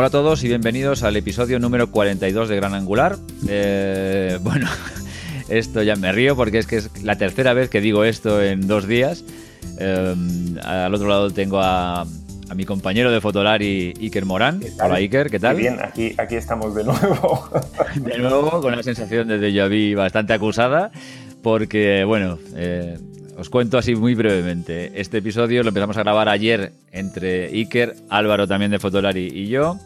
Hola a todos y bienvenidos al episodio número 42 de Gran Angular. Eh, bueno, esto ya me río porque es que es la tercera vez que digo esto en dos días. Eh, al otro lado tengo a, mi compañero de Fotolari, Iker Morán. Hola Iker, ¿qué tal? bien, aquí, aquí estamos de nuevo. de nuevo, con una sensación de déjà vu bastante acusada, porque, bueno, eh, os cuento así muy brevemente. Este episodio lo empezamos a grabar ayer entre Iker, Álvaro también de Fotolari y yo.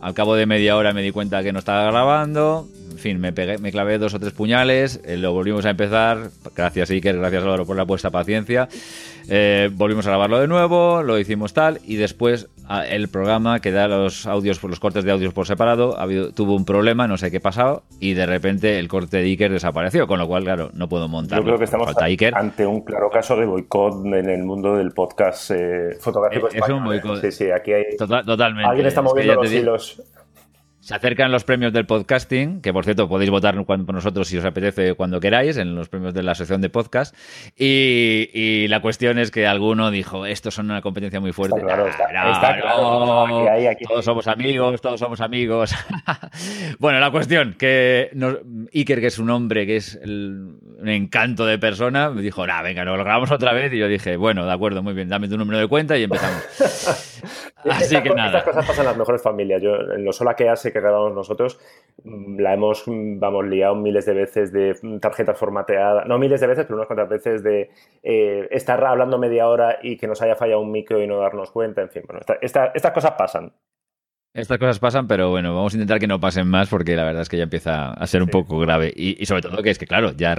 Al cabo de media hora me di cuenta que no estaba grabando. En fin, me, pegué, me clavé dos o tres puñales. Eh, lo volvimos a empezar. Gracias, Iker. Gracias, Álvaro, por la puesta paciencia. Eh, volvimos a grabarlo de nuevo. Lo hicimos tal. Y después el programa que da los audios, por los cortes de audios por separado, tuvo un problema, no sé qué pasado, y de repente el corte de Iker desapareció, con lo cual, claro, no puedo montar. Yo creo que estamos ante un claro caso de boicot en el mundo del podcast eh, fotográfico es, un boicot. Sí, sí, aquí hay... totalmente. Alguien está moviendo los hilos. Se acercan los premios del podcasting, que por cierto podéis votar por nosotros si os apetece cuando queráis, en los premios de la sección de podcast. Y, la cuestión es que alguno dijo, estos son una competencia muy fuerte. Está claro, está, claro. todos somos amigos, todos somos amigos. bueno, la cuestión, que Iker, que es un hombre que es un encanto de persona, me dijo, nah, venga, lo grabamos otra vez. Y yo dije, bueno, de acuerdo, muy bien, dame tu número de cuenta y empezamos. Así que nada. Estas cosas pasan en las mejores familias. Yo, en lo sola que hace que grabamos nosotros, mm, la hemos, mm, vamos, liado miles de veces de mm, tarjetas formateadas, no miles de veces, pero unas cuantas veces de eh, estar hablando media hora y que nos haya fallado un micro y no darnos cuenta, en fin, bueno, estas cosas pasan. Estas cosas pasan, pero bueno, vamos a intentar que no pasen más porque la verdad es que ya empieza a ser un poco grave. Y, sobre todo que es que, claro, ya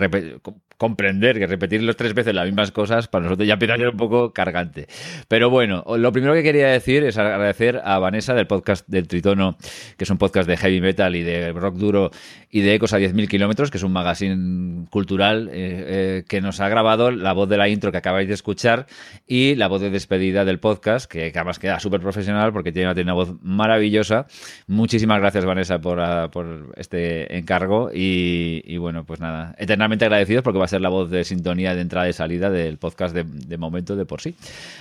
comprender que repetir los tres veces las mismas cosas para nosotros ya empieza a ser un poco cargante. Pero bueno, lo primero que quería decir es agradecer a Vanessa del podcast del Tritono, que es un podcast de heavy metal y de rock duro y de Ecos a 10.000 kilómetros, que es un magazine cultural eh, eh, que nos ha grabado la voz de la intro que acabáis de escuchar y la voz de despedida del podcast, que además queda súper profesional porque tiene, una voz maravillosa. Muchísimas gracias, Vanessa, por, ah, este encargo. Y, bueno, pues nada, eternamente agradecidos porque va a ser la voz de sintonía de entrada y salida del podcast de, momento de por sí.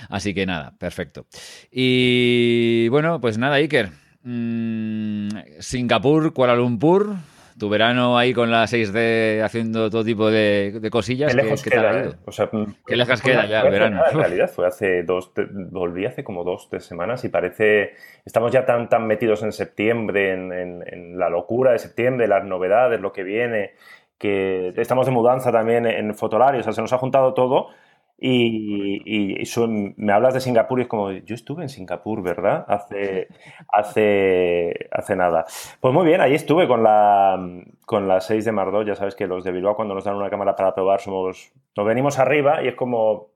Así que nada, perfecto. Y bueno, pues nada, Iker. Mm, Singapur, Kuala Lumpur tu verano ahí con la 6D haciendo todo tipo de, cosillas. Qué lejos queda, ¿eh? o sea, qué lejos queda ya el verano. en realidad fue hace dos, volví hace como dos, tres semanas y parece, estamos ya tan, tan metidos en septiembre, en, la locura de septiembre, las novedades, lo que viene, que estamos de mudanza también en Fotolario, o sea, se nos ha juntado todo y, me hablas de Singapur y es como, yo estuve en Singapur, ¿verdad? Hace, hace, hace nada. Pues muy bien, ahí estuve con la, con la 6 de Mardot. Ya sabes que los de Bilbao, cuando nos dan una cámara para probar, somos, nos venimos arriba y es como.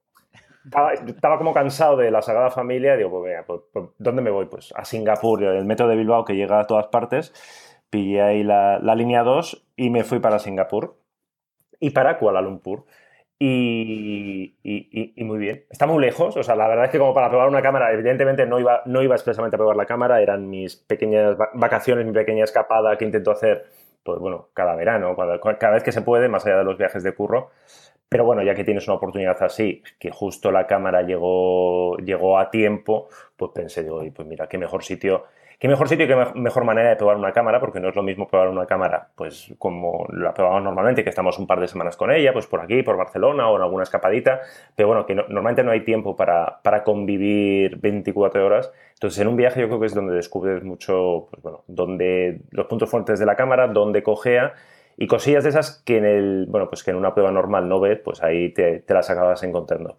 Estaba, como cansado de la Sagrada Familia y digo, pues venga, pues, pues, ¿dónde me voy? Pues a Singapur, el metro de Bilbao que llega a todas partes. Pillé ahí la, la línea 2 y me fui para Singapur y para Kuala Lumpur. Y, muy bien. Está muy lejos, o sea, la verdad es que como para probar una cámara, evidentemente no iba, no iba expresamente a probar la cámara, eran mis pequeñas vacaciones, mi pequeña escapada que intento hacer, pues bueno, cada verano, cada, vez que se puede, más allá de los viajes de curro. Pero bueno, ya que tienes una oportunidad así, que justo la cámara llegó, llegó a tiempo, pues pensé, digo, pues mira, qué mejor sitio ¿Qué mejor sitio y qué mejor manera de probar una cámara? Porque no es lo mismo probar una cámara, pues como la probamos normalmente, que estamos un par de semanas con ella, pues por aquí, por Barcelona o en alguna escapadita, pero bueno, que normalmente no hay tiempo para, para, convivir 24 horas. Entonces, en un viaje yo creo que es donde descubres mucho, pues bueno, donde los puntos fuertes de la cámara, dónde cojea y cosillas de esas que en el, bueno, pues que en una prueba normal no ves, pues ahí te las acabas encontrando.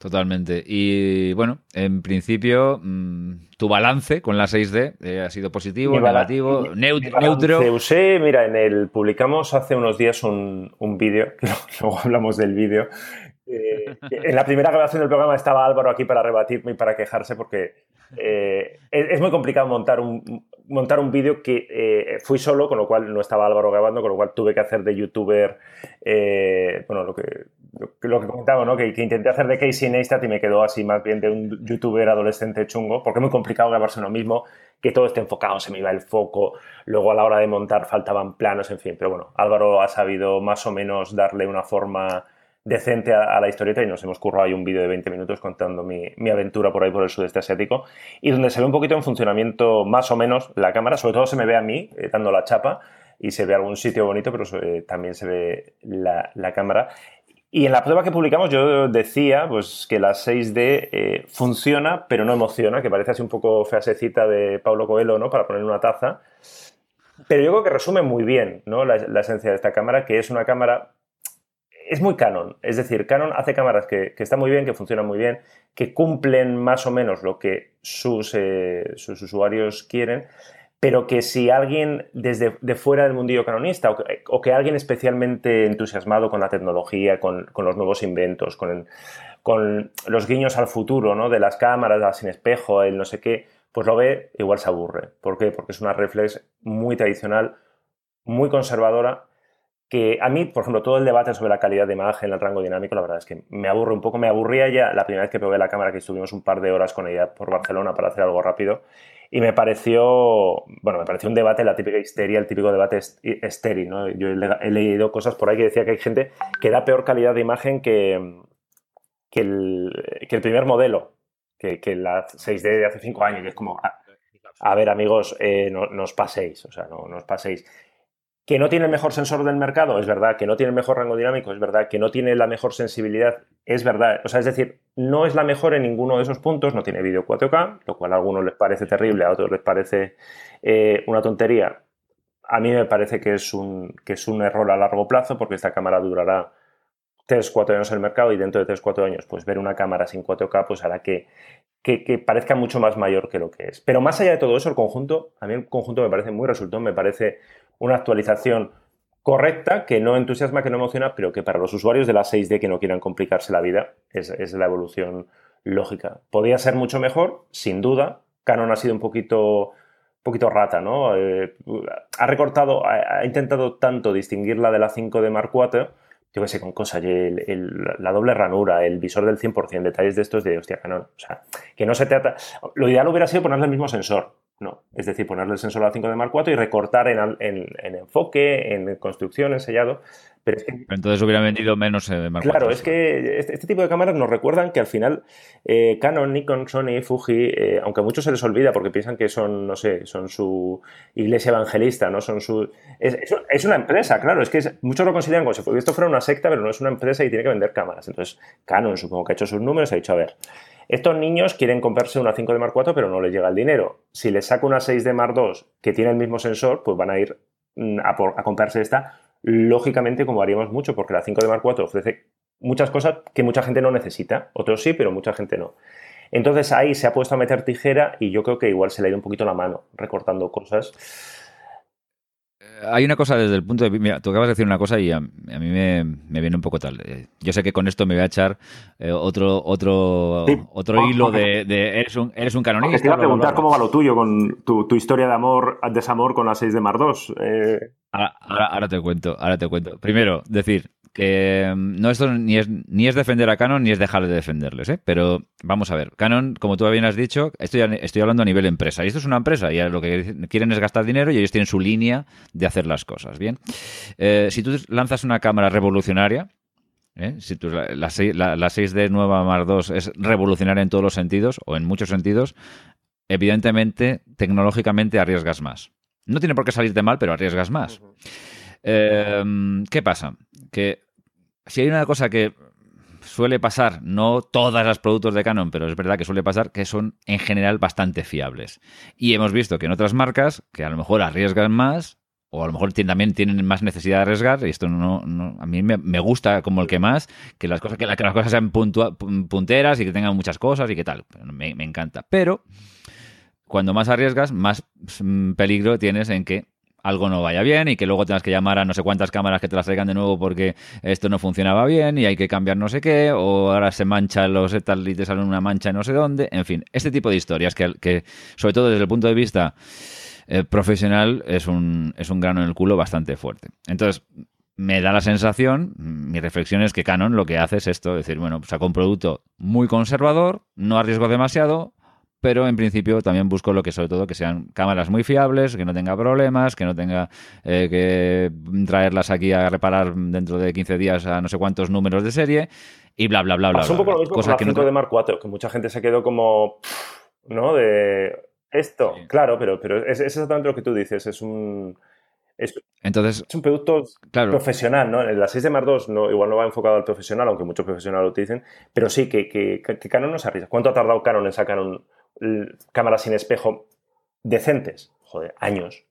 Totalmente. Y bueno, en principio, mm, tu balance con la 6D eh, ha sido positivo, negativo, neutro. Usé, mira, en el publicamos hace unos días un, un vídeo, luego hablamos del vídeo, Eh, en la primera grabación del programa estaba Álvaro aquí para rebatirme y para quejarse porque eh, es, muy complicado montar un, montar un vídeo que eh, fui solo, con lo cual no estaba Álvaro grabando, con lo cual tuve que hacer de youtuber, bueno, lo que, lo que comentaba, ¿no? Que, intenté hacer de Casey Neistat y me quedó así más bien de un youtuber adolescente chungo, porque es muy complicado grabarse uno mismo, que todo esté enfocado, se me iba el foco, luego a la hora de montar faltaban planos, en fin, pero bueno, Álvaro ha sabido más o menos darle una forma decente a, la historieta y nos hemos currado ahí un vídeo de 20 minutos contando mi, aventura por ahí por el sudeste asiático y donde se ve un poquito en funcionamiento más o menos la cámara, sobre todo se me ve a mí eh, dando la chapa y se ve algún sitio bonito, pero eh, también se ve la, cámara. Y en la prueba que publicamos yo decía pues, que la 6D eh, funciona, pero no emociona, que parece así un poco feasecita de Pablo Coelho, ¿no? Para poner una taza. Pero yo creo que resume muy bien ¿no? la, esencia de esta cámara, que es una cámara es muy Canon. Es decir, Canon hace cámaras que, están muy bien, que funcionan muy bien, que cumplen más o menos lo que sus, eh, sus usuarios quieren, pero que si alguien desde de fuera del mundillo canonista o que, alguien especialmente entusiasmado con la tecnología, con, los nuevos inventos, con, los guiños al futuro, ¿no? De las cámaras, sin espejo, el no sé qué, pues lo ve, igual se aburre. ¿Por qué? Porque es una reflex muy tradicional, muy conservadora que a mí, por ejemplo, todo el debate sobre la calidad de imagen, el rango dinámico, la verdad es que me aburre un poco. Me aburría ya la primera vez que probé la cámara, que estuvimos un par de horas con ella por Barcelona para hacer algo rápido. Y me pareció, bueno, me pareció un debate, la típica histeria, el típico debate estéril, ¿no? Yo he, leído cosas por ahí que decía que hay gente que da peor calidad de imagen que, que, el, primer modelo, que, que la 6D de hace cinco años, que es como, a, ver amigos, eh, no, no, os paséis, o sea, no, no os paséis. Que no tiene el mejor sensor del mercado, es verdad. Que no tiene el mejor rango dinámico, es verdad. Que no tiene la mejor sensibilidad, es verdad. O sea, es decir, no es la mejor en ninguno de esos puntos. No tiene vídeo 4K, lo cual a algunos les parece terrible, a otros les parece eh, una tontería. A mí me parece que es, un, que es un error a largo plazo porque esta cámara durará 3, 4 años en el mercado y dentro de 3, 4 años, pues ver una cámara sin 4K pues hará que, que, que, parezca mucho más mayor que lo que es. Pero más allá de todo eso, el conjunto, a mí el conjunto me parece muy resultón, me parece una actualización correcta, que no entusiasma, que no emociona, pero que para los usuarios de la 6D que no quieran complicarse la vida es, la evolución lógica. Podría ser mucho mejor, sin duda. Canon ha sido un poquito, poquito rata, ¿no? Eh, ha recortado, ha, intentado tanto distinguirla de la 5 de Mark IV, yo qué sé, con cosas, la doble ranura, el visor del 100%, detalles de estos de, hostia, Canon. O sea, que no se trata... Lo ideal hubiera sido ponerle el mismo sensor, no, es decir, ponerle el sensor a la 5 de Mark IV y recortar en, enfoque, en construcción, en sellado. Pero, es que, entonces hubiera vendido menos eh, de Mark Claro, es que este, este, tipo de cámaras nos recuerdan que al final eh, Canon, Nikon, Sony, Fuji, eh, aunque a muchos se les olvida porque piensan que son, no sé, son su iglesia evangelista, ¿no? Son su... Es, una empresa, claro, es que muchos lo consideran como si esto fuera una secta, pero no es una empresa y tiene que vender cámaras. Entonces, Canon supongo que ha hecho sus números y ha dicho, a ver, estos niños quieren comprarse una 5 de Mark IV, pero no les llega el dinero. Si les saco una 6 de Mark II que tiene el mismo sensor, pues van a ir mm, a, comprarse esta, lógicamente, como haríamos mucho, porque la 5 de Mark IV ofrece muchas cosas que mucha gente no necesita. Otros sí, pero mucha gente no. Entonces ahí se ha puesto a meter tijera y yo creo que igual se le ha ido un poquito la mano recortando cosas hay una cosa desde el punto de vista. Mira, tú acabas de decir una cosa y a, mí me, viene un poco tal. Eh, yo sé que con esto me voy a echar eh, otro otro otro hilo de, eres, un, eres un canonista. te iba a preguntar cómo va lo tuyo con tu, historia de amor, desamor con la 6 de Mar 2. Eh. ahora, te cuento, ahora te cuento. Primero, decir, mm, no esto ni es, ni es defender a Canon ni es dejar de defenderles, ¿eh? pero vamos a ver, Canon, como tú bien has dicho, estoy, estoy hablando a nivel empresa, y esto es una empresa, y lo que quieren es gastar dinero y ellos tienen su línea de hacer las cosas, ¿bien? Eh, si tú lanzas una cámara revolucionaria, ¿eh? si tú, la, la, 6D nueva Mar 2 es revolucionaria en todos los sentidos, o en muchos sentidos, evidentemente, tecnológicamente arriesgas más. No tiene por qué salirte mal, pero arriesgas más. Em, ¿Qué pasa? Que si hay una cosa que suele pasar, no todos los productos de Canon, pero es verdad que suele pasar que son en general bastante fiables. Y hemos visto que en otras marcas, que a lo mejor arriesgan más, o a lo mejor también tienen más necesidad de arriesgar, y esto no, a mí me, gusta como el que más, que las cosas, que, las cosas sean punteras y que tengan muchas cosas y que tal, me, me encanta. Pero cuando más arriesgas, más mm, peligro tienes en que algo no vaya bien y que luego tengas que llamar a no sé cuántas cámaras que te las traigan de nuevo porque esto no funcionaba bien y hay que cambiar no sé qué, o ahora se manchan los etas y te salen una mancha no sé dónde, en fin, este tipo de historias que, que sobre todo desde el punto de vista eh, profesional es un, es un grano en el culo bastante fuerte. Entonces, me da la sensación, mi reflexión es que Canon lo que hace es esto, es decir, bueno, saco un producto muy conservador, no arriesgo demasiado, pero en principio también busco lo que sobre todo que sean cámaras muy fiables, que no tenga problemas, que no tenga eh, que traerlas aquí a reparar dentro de 15 días a no sé cuántos números de serie y bla, bla, bla, bla. Es un poco lo mismo con la 5 de Mark 4, que mucha gente se quedó como, ¿no? De esto, claro, pero, pero es, es, exactamente lo que tú dices, es un... Es, Entonces, es un producto claro. profesional, ¿no? La 6 de Mark 2 no, igual no va enfocado al profesional, aunque muchos profesionales lo utilicen, pero sí que, que, que Canon no se arriesga. ¿Cuánto ha tardado Canon en sacar un, cámaras sin espejo decentes? Joder, años.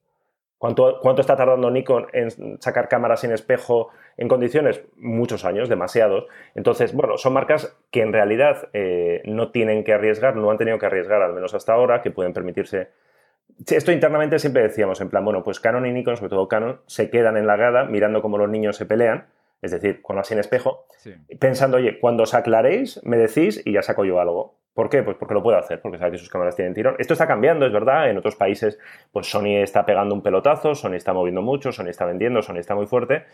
¿Cuánto, ¿Cuánto, está tardando Nikon en sacar cámaras sin espejo en condiciones? Muchos años, demasiados. Entonces, bueno, son marcas que en realidad eh, no tienen que arriesgar, no han tenido que arriesgar, al menos hasta ahora, que pueden permitirse. Esto internamente siempre decíamos, en plan, bueno, pues Canon y Nikon, sobre todo Canon, se quedan en la grada mirando cómo los niños se pelean, es decir, con la sin espejo, sí. pensando, oye, cuando os aclaréis, me decís y ya saco yo algo. ¿Por qué? Pues porque lo puede hacer, porque sabe que sus cámaras tienen tirón. Esto está cambiando, es verdad. En otros países, pues Sony está pegando un pelotazo, Sony está moviendo mucho, Sony está vendiendo, Sony está muy fuerte.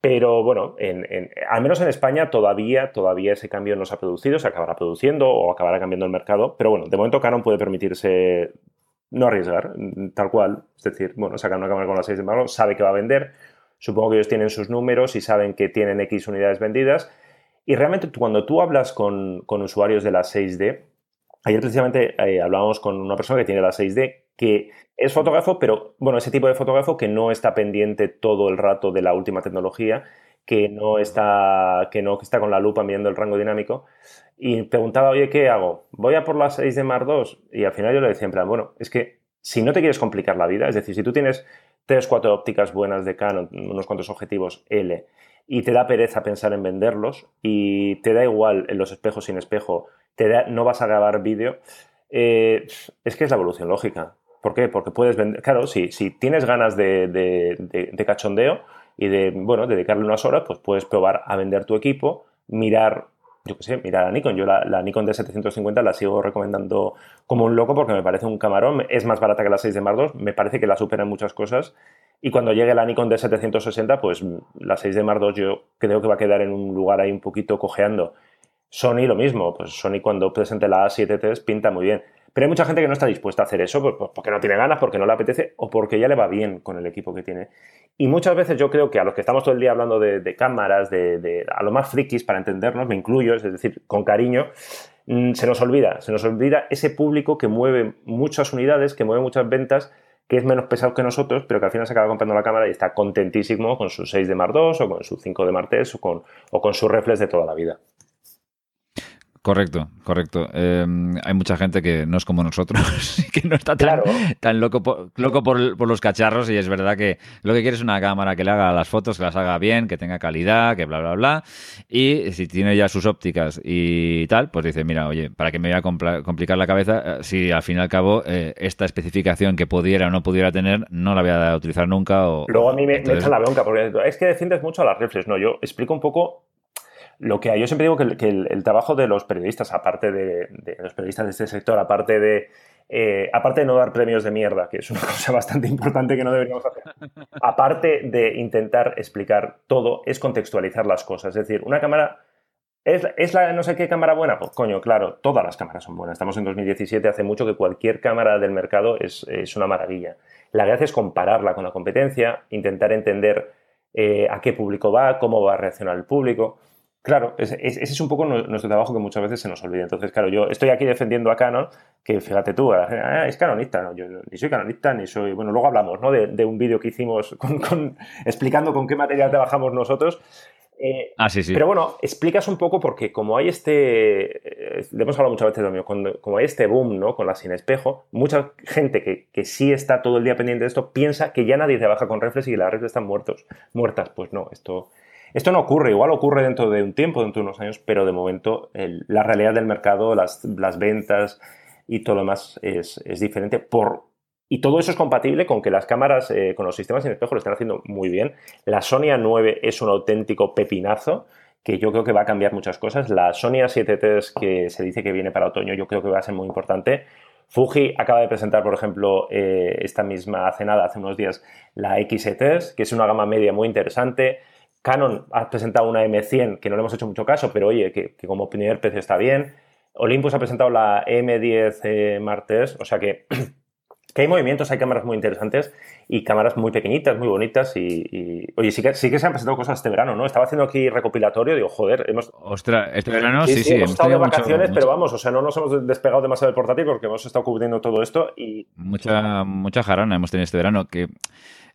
Pero bueno, en, en, al menos en España todavía, todavía ese cambio no se ha producido, se acabará produciendo o acabará cambiando el mercado. Pero bueno, de momento Canon puede permitirse no arriesgar, tal cual. Es decir, bueno, sacar una cámara con la 6 de mano, sabe que va a vender. Supongo que ellos tienen sus números y saben que tienen X unidades vendidas y realmente cuando tú hablas con, con usuarios de la 6D, ayer precisamente eh, hablábamos con una persona que tiene la 6D, que es fotógrafo, pero bueno, ese tipo de fotógrafo que no está pendiente todo el rato de la última tecnología, que no está, que no está con la lupa mirando el rango dinámico. Y preguntaba, oye, ¿qué hago? ¿Voy a por la 6D Mark II? Y al final yo le decía en plan, bueno, es que si no te quieres complicar la vida, es decir, si tú tienes tres, cuatro ópticas buenas de Canon, unos cuantos objetivos L, y te da pereza pensar en venderlos y te da igual en los espejos sin espejo, te da, no vas a grabar vídeo, eh, es que es la evolución lógica. ¿Por qué? Porque puedes vender, claro, si, si tienes ganas de, de, de, de, cachondeo y de, bueno, dedicarle unas horas, pues puedes probar a vender tu equipo, mirar, yo qué sé, mirar a Nikon. Yo la, la Nikon D750 la sigo recomendando como un loco porque me parece un camarón, es más barata que la 6 de Mark II, me parece que la supera en muchas cosas y cuando llegue la Nikon D760, pues la 6 de Mark II yo creo que va a quedar en un lugar ahí un poquito cojeando. Sony lo mismo, pues Sony cuando presente la A7 pinta muy bien. Pero hay mucha gente que no está dispuesta a hacer eso pues, pues, porque no tiene ganas, porque no le apetece o porque ya le va bien con el equipo que tiene. Y muchas veces yo creo que a los que estamos todo el día hablando de, cámaras, de, a lo más frikis para entendernos, me incluyo, es decir, con cariño, mm, se nos olvida, se nos olvida ese público que mueve muchas unidades, que mueve muchas ventas que es menos pesado que nosotros, pero que al final se acaba comprando la cámara y está contentísimo con su 6 de Mark II o con su 5 de Mark III o con, o con sus reflex de toda la vida. Correcto, correcto. Eh, hay mucha gente que no es como nosotros, que no está tan, claro. tan loco, por, loco por, por, los cacharros y es verdad que lo que quiere es una cámara que le haga las fotos, que las haga bien, que tenga calidad, que bla, bla, bla. Y si tiene ya sus ópticas y tal, pues dice, mira, oye, ¿para qué me voy a complicar la cabeza si al fin y al cabo eh, esta especificación que pudiera o no pudiera tener no la voy a utilizar nunca? O, Luego a mí me, entonces... me echan la bronca porque es que defiendes mucho a las reflex. No, yo explico un poco lo que hay, yo siempre digo que, el, que el, el trabajo de los periodistas, aparte de, de, los periodistas de este sector, aparte de, eh, aparte de no dar premios de mierda, que es una cosa bastante importante que no deberíamos hacer, aparte de intentar explicar todo, es contextualizar las cosas. Es decir, una cámara ¿Es, ¿Es, la no sé qué cámara buena? Pues coño, claro, todas las cámaras son buenas. Estamos en 2017, hace mucho que cualquier cámara del mercado es, es una maravilla. La gracia es compararla con la competencia, intentar entender eh, a qué público va, cómo va a reaccionar el público. Claro, ese, es un poco nuestro trabajo que muchas veces se nos olvida. Entonces, claro, yo estoy aquí defendiendo a Canon, que fíjate tú, ah, es canonista, ¿no? yo ni soy canonista, ni soy... Bueno, luego hablamos, ¿no? De, de un vídeo que hicimos con, con, explicando con qué material trabajamos nosotros. Eh, ah, sí, sí. Pero bueno, explicas un poco porque como hay este, eh, le hemos hablado muchas veces de lo cuando, como hay este boom, ¿no? Con la sin espejo, mucha gente que, que, sí está todo el día pendiente de esto piensa que ya nadie trabaja con reflex y que las reflex están muertos, muertas. Pues no, esto, esto no ocurre, igual ocurre dentro de un tiempo, dentro de unos años, pero de momento la realidad del mercado, las, las, ventas y todo lo demás es, es diferente por Y todo eso es compatible con que las cámaras eh, con los sistemas sin espejo lo están haciendo muy bien. La Sony A9 es un auténtico pepinazo que yo creo que va a cambiar muchas cosas. La Sony A7 que se dice que viene para otoño, yo creo que va a ser muy importante. Fuji acaba de presentar, por ejemplo, eh, esta misma hace nada, hace unos días, la X-E3, que es una gama media muy interesante. Canon ha presentado una M100, que no le hemos hecho mucho caso, pero oye, que, como primer precio está bien. Olympus ha presentado la M10 eh, Mark III, o sea que que hay movimientos, hay cámaras muy interesantes y cámaras muy pequeñitas, muy bonitas y, oye, sí que, sí que se han presentado cosas este verano, ¿no? Estaba haciendo aquí recopilatorio, digo, joder, hemos... Ostras, este verano sí, sí. hemos, estado de vacaciones, pero vamos, o sea, no nos hemos despegado demasiado del portátil porque hemos estado cubriendo todo esto y... Mucha, mucha jarana hemos tenido este verano que...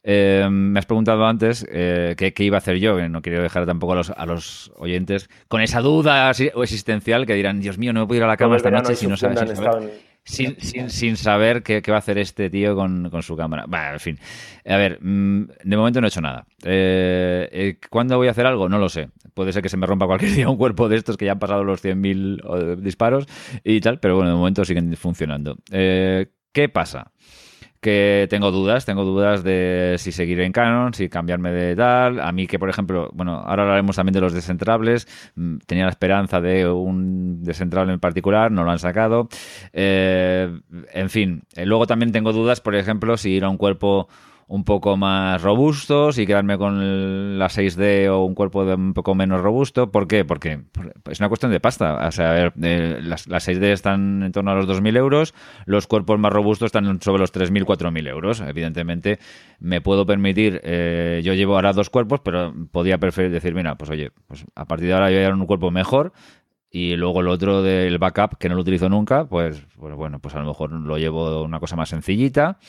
Eh, me has preguntado antes eh, qué, iba a hacer yo, no quiero dejar tampoco a los, a los oyentes con esa duda existencial que dirán, Dios mío, no puedo ir a la cama esta noche si no sabes sin, sin, sin, saber qué, qué, va a hacer este tío con, con su cámara. Bueno, en fin. A ver, mm, de momento no he hecho nada. Eh, ¿Cuándo voy a hacer algo? No lo sé. Puede ser que se me rompa cualquier día un cuerpo de estos que ya han pasado los 100.000 disparos y tal, pero bueno, de momento siguen funcionando. ¿Qué pasa? Que tengo dudas, tengo dudas de si seguir en Canon, si cambiarme de tal. A mí que, por ejemplo, bueno, ahora hablaremos también de los descentrables. Mm, tenía la esperanza de un descentrable en particular, no lo han sacado. Eh, en fin, eh, luego también tengo dudas, por ejemplo, si ir a un cuerpo un poco más robustos y quedarme con la 6D o un cuerpo un poco menos robusto. ¿Por qué? Porque es una cuestión de pasta. A eh, las, 6D están en torno a los 2.000 euros, los cuerpos más robustos están sobre los 3.000, 4.000 euros. Evidentemente, me puedo permitir, eh, yo llevo ahora dos cuerpos, pero podía preferir decir, mira, pues oye, pues a partir de ahora yo voy a un cuerpo mejor, y luego el otro del backup, que no lo utilizo nunca, pues, pues bueno, pues a lo mejor lo llevo una cosa más sencillita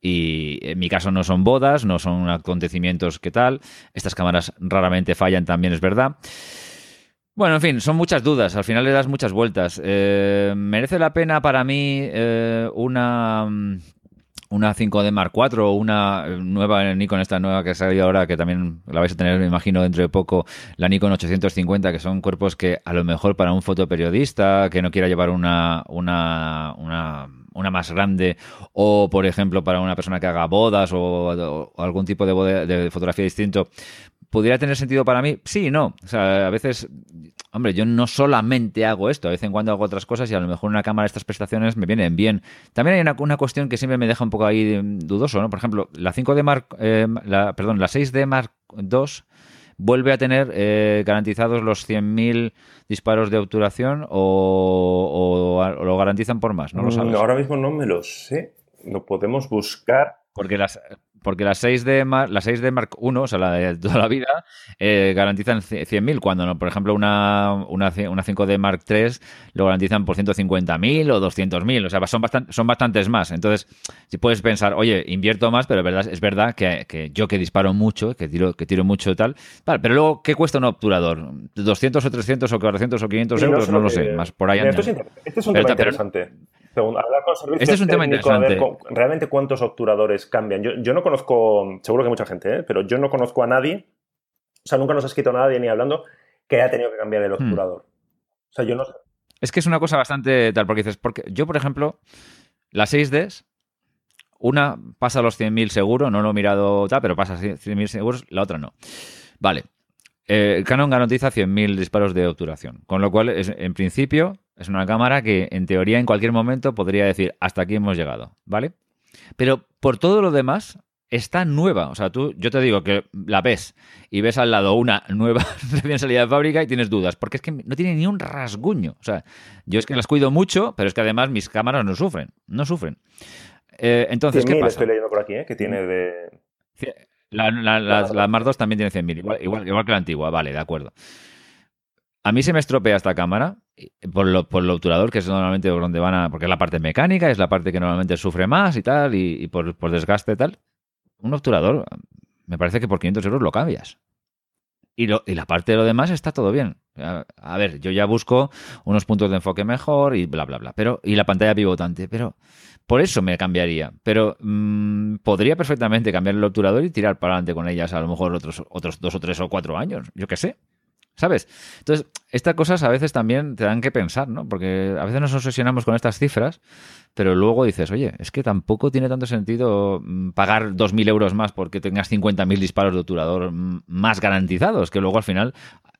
y en mi caso no son bodas, no son acontecimientos que tal. Estas cámaras raramente fallan, también es verdad. Bueno, en fin, son muchas dudas. Al final le das muchas vueltas. Eh, ¿Merece la pena para mí eh, una, una 5D Mark IV o una nueva Nikon, esta nueva que ha salido ahora, que también la vais a tener, me imagino, dentro de poco, la Nikon 850, que son cuerpos que a lo mejor para un fotoperiodista que no quiera llevar una, una, una una más grande, o por ejemplo para una persona que haga bodas o, algún tipo de, de, fotografía distinto, ¿podría tener sentido para mí? Sí no. O sea, a veces, hombre, yo no solamente hago esto, a veces en cuando hago otras cosas y a lo mejor una cámara de estas prestaciones me vienen bien. También hay una, una cuestión que siempre me deja un poco ahí dudoso, ¿no? Por ejemplo, la 5D Mark, eh, perdón, la 6D Mark II vuelve a tener eh, garantizados los 100.000 disparos de obturación o, lo garantizan por más? ¿No lo mm, sabes? Ahora mismo no me lo sé. Lo podemos buscar. Porque las, porque las 6 de Mark, la 6 de Mark 1, o sea, la de toda la vida, eh, garantizan 100.000, cuando, no, por ejemplo, una, una, una 5 de Mark 3 lo garantizan por 150.000 o 200.000, o sea, son, bastante, son bastantes más. Entonces, si puedes pensar, oye, invierto más, pero es verdad, es verdad que, que yo que disparo mucho, que tiro, que tiro mucho y tal, vale, pero luego, ¿qué cuesta un obturador? ¿200 o 300 o 400 o 500 euros? No, lo sé, más por ahí. Esto es, un tema interesante este es un tema interesante. realmente cuántos obturadores cambian. Yo, no conozco, seguro que mucha gente, ¿eh? pero yo no conozco a nadie, o sea, nunca nos ha escrito nadie ni hablando que haya tenido que cambiar el hmm. obturador. O sea, yo no sé. Es que es una cosa bastante tal, porque dices, porque yo, por ejemplo, las 6Ds, una pasa a los 100.000 seguro, no lo he mirado tal, pero pasa a 100.000 seguros, la otra no. Vale. Eh, Canon garantiza 100.000 disparos de obturación, con lo cual, es, en principio, es una cámara que en teoría en cualquier momento podría decir hasta aquí hemos llegado, ¿vale? Pero por todo lo demás está nueva. O sea, tú, yo te digo que la ves y ves al lado una nueva recién salida de fábrica y tienes dudas, porque es que no tiene ni un rasguño. O sea, yo es que las cuido mucho, pero es que además mis cámaras no sufren, no sufren. Eh, entonces, ¿qué pasa? Estoy leyendo por aquí, ¿eh? que tiene de... La, la, la, Mar 2 también tiene 100.000, igual, igual, igual que la antigua, vale, de acuerdo. A mí se me estropea esta cámara por, lo, por el obturador, que es normalmente donde van a. Porque es la parte mecánica, es la parte que normalmente sufre más y tal, y, por, desgaste y tal. Un obturador, me parece que por 500 euros lo cambias. Y, lo, y la parte de lo demás está todo bien. A, ver, yo ya busco unos puntos de enfoque mejor y bla, bla, bla. Pero, y la pantalla pivotante, pero por eso me cambiaría. Pero mm, podría perfectamente cambiar el obturador y tirar para adelante con ellas a lo mejor otros, otros dos o tres o cuatro años. Yo qué sé. ¿Sabes? Entonces, estas cosas a veces también te dan que pensar, ¿no? Porque a veces nos obsesionamos con estas cifras, pero luego dices, oye, es que tampoco tiene tanto sentido mm, pagar 2.000 euros más porque tengas 50.000 disparos de obturador mm, más garantizados, que luego al final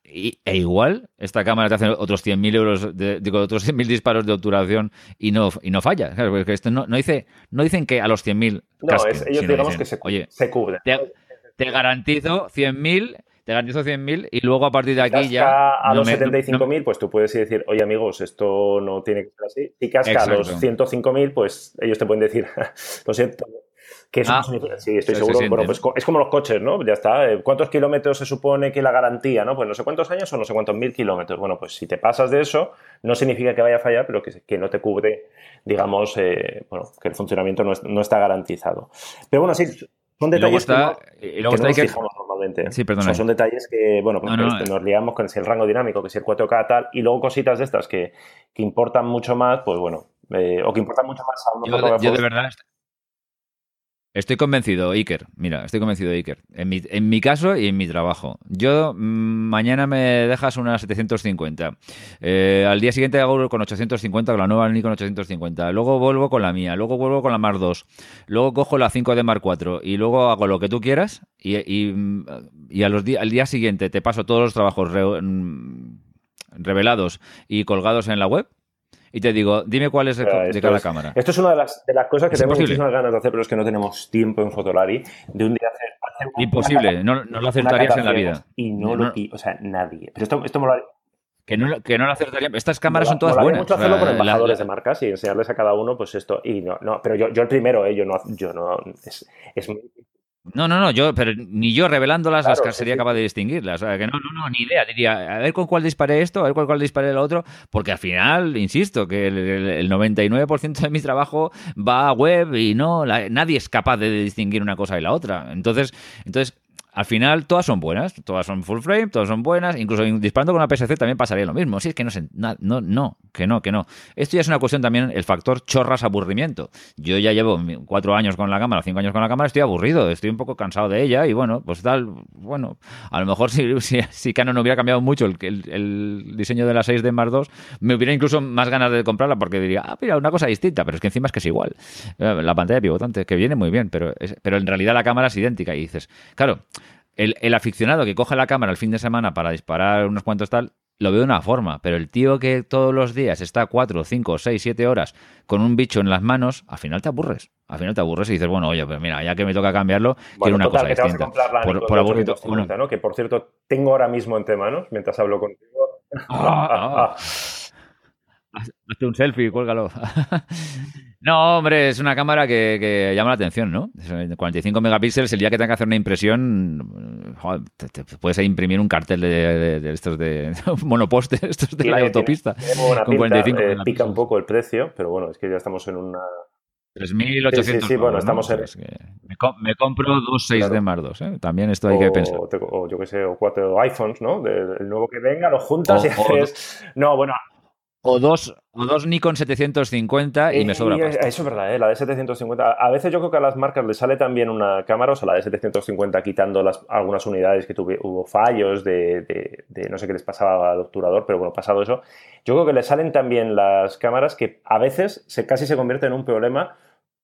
e igual, esta cámara te hace otros 100.000 euros, de, digo, otros 100.000 disparos de obturación y no, y no falla. Claro, porque esto no, no, dice, no dicen que a los 100.000. No, ellos digamos que se, oye, se cubren. Te, te garantizo 100.000 te garantizo 100.000 y lugo a partir de aquí ya... A los 75.000, pues tú puedes decir, oye amigos, esto no tiene que ser así. Si casca a los 105.000, pues ellos te pueden decir, lo siento, que eso Ah. Sí, estoy se- seguro. se bueno, pues es como los coches, ¿no? Ya está. Eh, ¿Cuántos kilómetros se supone que la garantía, no? Pues no sé cuántos años o no sé cuántos mil kilómetros. Bueno, pues si te pasas de eso, no significa que vaya a fallar, pero que, que no te cubre, digamos, eh, bueno, que el funcionamiento no, es- no está garantizado. Pero bueno, sí, son detalles está, que no, que no nos Iker- fijamos normalmente. ¿eh? Sí. O sea, son detalles que, bueno, pues No, no, eh. nos liamos con si el rango dinámico, que si el 4K tal, y luego cositas de estas que, que importan mucho más, pues bueno, eh, o que importan mucho más a unos Yo, de- yo de verdad estoy convencido, Iker. Mira, estoy convencido, Iker. En mi, caso y en mi trabajo. Yo mm, mañana me dejas una 750. Eh, al día siguiente hago con 850, con la nueva Nikon 850. Luego vuelvo con la mía. Luego vuelvo con la Mark II. Luego cojo la 5D Mark IV. Y luego hago lo que tú quieras. Y, mm, al día siguiente te paso todos los trabajos mm, revelados y colgados en la web. Y te digo, dime cuál es de, de cada es- cámara. Esto es una de las, de las cosas que tenemos imposible. muchísimas ganas de hacer, pero es que no tenemos tiempo en Fotolari de un día hacer. hacer una- Imposible, no, no lo una acertarías en la vida. Y no, No, lo no. o sea, nadie. Pero esto, esto me lo haría- Que no, lo- que no lo acertaría. Estas cámaras mola- son todas molaría buenas. mucho O sea, hacerlo con la- embajadores la- de marcas y enseñarles a cada uno, pues esto. Y no, no, pero yo, yo el primero, eh, yo no, yo no, es, es muy No, no, no, yo, pero ni yo revelándolas Claro, las sí, sería sí. capaz de distinguirlas. O sea, que no, no, no, ni idea. Diría, a ver con cuál disparé esto, a ver con cuál disparé el otro, porque al final, insisto, que el, el- el 99% de mi trabajo va a web y no, la- nadie es capaz de distinguir una cosa y la otra. Entonces, entonces al final todas son buenas, todas son full frame, todas son buenas, incluso disparando con una PSC también pasaría lo mismo. Sí, es que no na- no, no, que no, que no. Esto ya es una cuestión también, el factor chorras aburrimiento. Yo ya llevo cuatro años con la cámara, cinco años con la cámara, estoy aburrido, estoy un poco cansado de ella y bueno, pues tal, bueno, a lo mejor si, si, si Canon hubiera cambiado mucho el, el- el diseño de la 6D Mark II, me hubiera incluso más ganas de comprarla porque diría, ah, mira, una cosa distinta, pero es que encima es que es igual. Eh, La pantalla pivotante, que viene muy bien, pero, es- pero en realidad la cámara es idéntica y dices, claro, el, el aficionado que coge la cámara el fin de semana para disparar unos cuantos tal, lo veo de una forma, pero el tío que todos los días está 4, 5, 6, 7 horas con un bicho en las manos, al final te aburres. Al final te aburres y dices, bueno, oye, pues mira, ya que me toca cambiarlo, quiero una total, cosa que te vas a distinta. la Por, por. 850, Bueno, ¿no? Que por cierto, tengo ahora mismo entre manos, mientras hablo contigo. Ah, Ah, ah. Haz- Hazte un selfie, cuélgalo. no, hombre, es una cámara que, que llama la atención, ¿no? Es, eh, 45 megapíxeles, el día que tenga que hacer una impresión, joder, te, te puedes imprimir un cartel de, de- de estos de monoposte, estos de la autopista. tiene buena con pinta, 45 eh, pica un poco el precio, pero bueno, es que ya estamos en una. 3.800 Sí, sí, sí, bueno, ¿no? estamos en- O es que me, me compro dos 6 Claro. de Mar 2, ¿eh? También esto hay que pensar. O, o yo qué sé, o cuatro iPhones, ¿no? De- el nuevo que venga, lo juntas O- y o- haces. No, bueno. O dos, o dos Nikon 750 y me sobra eh, pasta. Eso es verdad, ¿eh? la de 750. A veces yo creo que a las marcas les sale también una cámara, o sea, la de 750 quitando las, algunas unidades que tuve, hubo fallos de, de- de no sé qué les pasaba al obturador, pero bueno, pasado eso, yo creo que les salen también las cámaras que a veces se, casi se convierten en un problema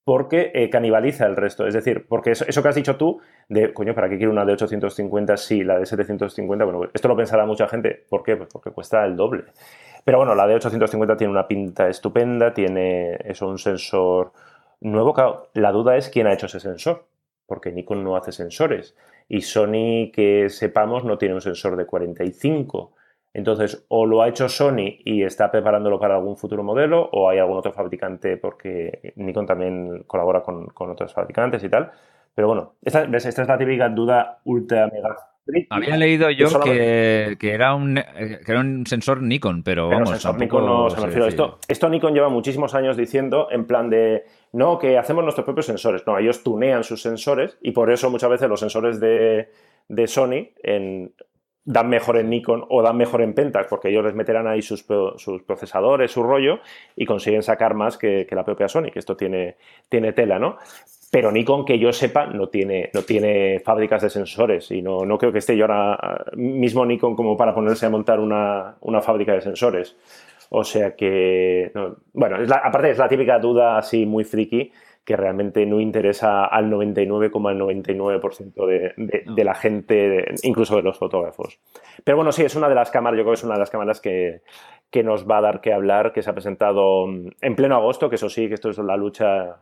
porque eh, canibaliza el resto. Es decir, porque eso, eso que has dicho tú, de, coño, ¿para qué quiero una de 850 si la de 750? Bueno, esto lo pensará mucha gente. ¿Por qué? Pues porque cuesta el doble. Pero bueno, la de 850 tiene una pinta estupenda, tiene eso, un sensor nuevo. Claro, la duda es quién ha hecho ese sensor, porque Nikon no hace sensores. Y Sony, que sepamos, no tiene un sensor de 45. Entonces, o lo ha hecho Sony y está preparándolo para algún futuro modelo, o hay algún otro fabricante, porque Nikon también colabora con, con otros fabricantes y tal. Pero bueno, esta, esta es la típica duda ultra mega. Había leído yo que, que era un, que era un sensor Nikon, pero, Pero vamos, sensor tampoco Nikon no se me sé refiero. decir. Esto, esto Nikon lleva muchísimos años diciendo en plan de no, que hacemos nuestros propios sensores. No, ellos tunean sus sensores y por eso muchas veces los sensores de, de Sony en- dan mejor en Nikon o dan mejor en Pentax porque ellos les meterán ahí sus, sus procesadores, su rollo y consiguen sacar más que, que la propia Sony, que esto tiene, tiene tela, ¿no? Pero Nikon, que yo sepa, no tiene, no tiene fábricas de sensores y no, no creo que esté yo ahora mismo Nikon como para ponerse a montar una, una fábrica de sensores. O sea que, bueno, aparte es la típica duda así muy friki que realmente no interesa al 99,99% de, de, de, la gente, incluso de los fotógrafos. Pero bueno, sí, es una de las cámaras, yo creo que es una de las cámaras que, que nos va a dar que hablar, que se ha presentado en pleno agosto, que eso sí, que esto es la lucha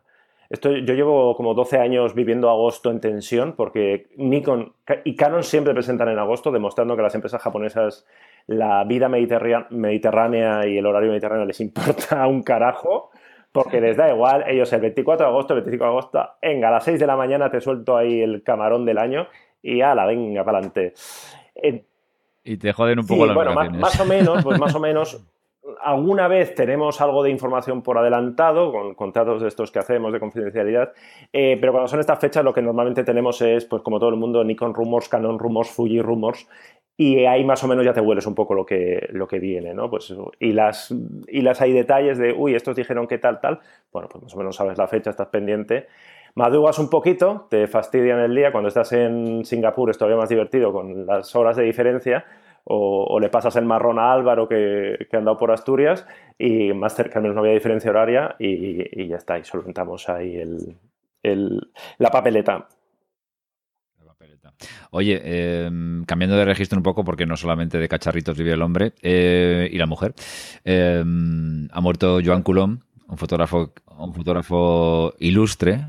yo llevo como 12 años viviendo agosto en tensión porque Nikon y Canon siempre presentan en agosto, demostrando que a las empresas japonesas la vida mediterránea y el horario mediterráneo les importa un carajo, porque les da igual. Ellos el 24 de agosto, el 25 de agosto, venga, a las 6 de la mañana te suelto ahí el camarón del año y ala, venga, para adelante. y te joden un poco las bueno, más, o menos, pues más o menos alguna vez tenemos algo de información por adelantado, con contratos de estos que hacemos de confidencialidad, eh, pero cuando son estas fechas lo que normalmente tenemos es, pues como todo el mundo, Nikon Rumors, Canon Rumors, Fuji Rumors, y ahí más o menos ya te hueles un poco lo que, lo que viene, ¿no? Pues, y, las, y las hay detalles de, uy, estos dijeron que tal, tal, bueno, pues más o menos sabes la fecha, estás pendiente. Madrugas un poquito, te fastidian el día, cuando estás en Singapur es todavía más divertido con las horas de diferencia, o, le pasas el marrón a Álvaro que, que ha andado por Asturias y más cerca, al menos no había diferencia horaria y, ya está, y solventamos ahí el, la papeleta. Oye, em, cambiando de registro un poco, porque no solamente de cacharritos vive el hombre eh, y la mujer, em, ha muerto Joan Coulomb, un fotógrafo, un fotógrafo ilustre,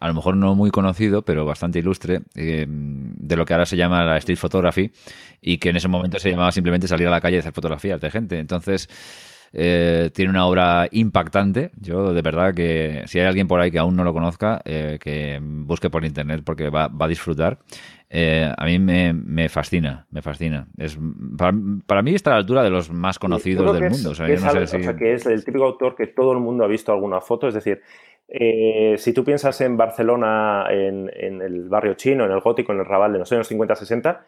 a lo mejor no muy conocido, pero bastante ilustre, eh, de lo que ahora se llama la street photography y que en ese momento se llamaba simplemente salir a la calle y hacer fotografías de gente. Entonces, eh, tiene una obra impactante. Yo, de verdad, que si hay alguien por ahí que aún no lo conozca, eh, que busque por internet porque va, a disfrutar. A mí me, fascina, me fascina. Es, para, mí está a la altura de los más conocidos del mundo. O sea, que es el típico autor que todo el mundo ha visto alguna foto. Es decir, eh, si tú piensas en Barcelona, en, el barrio chino, en el gótico, en el Raval de los años 50-60,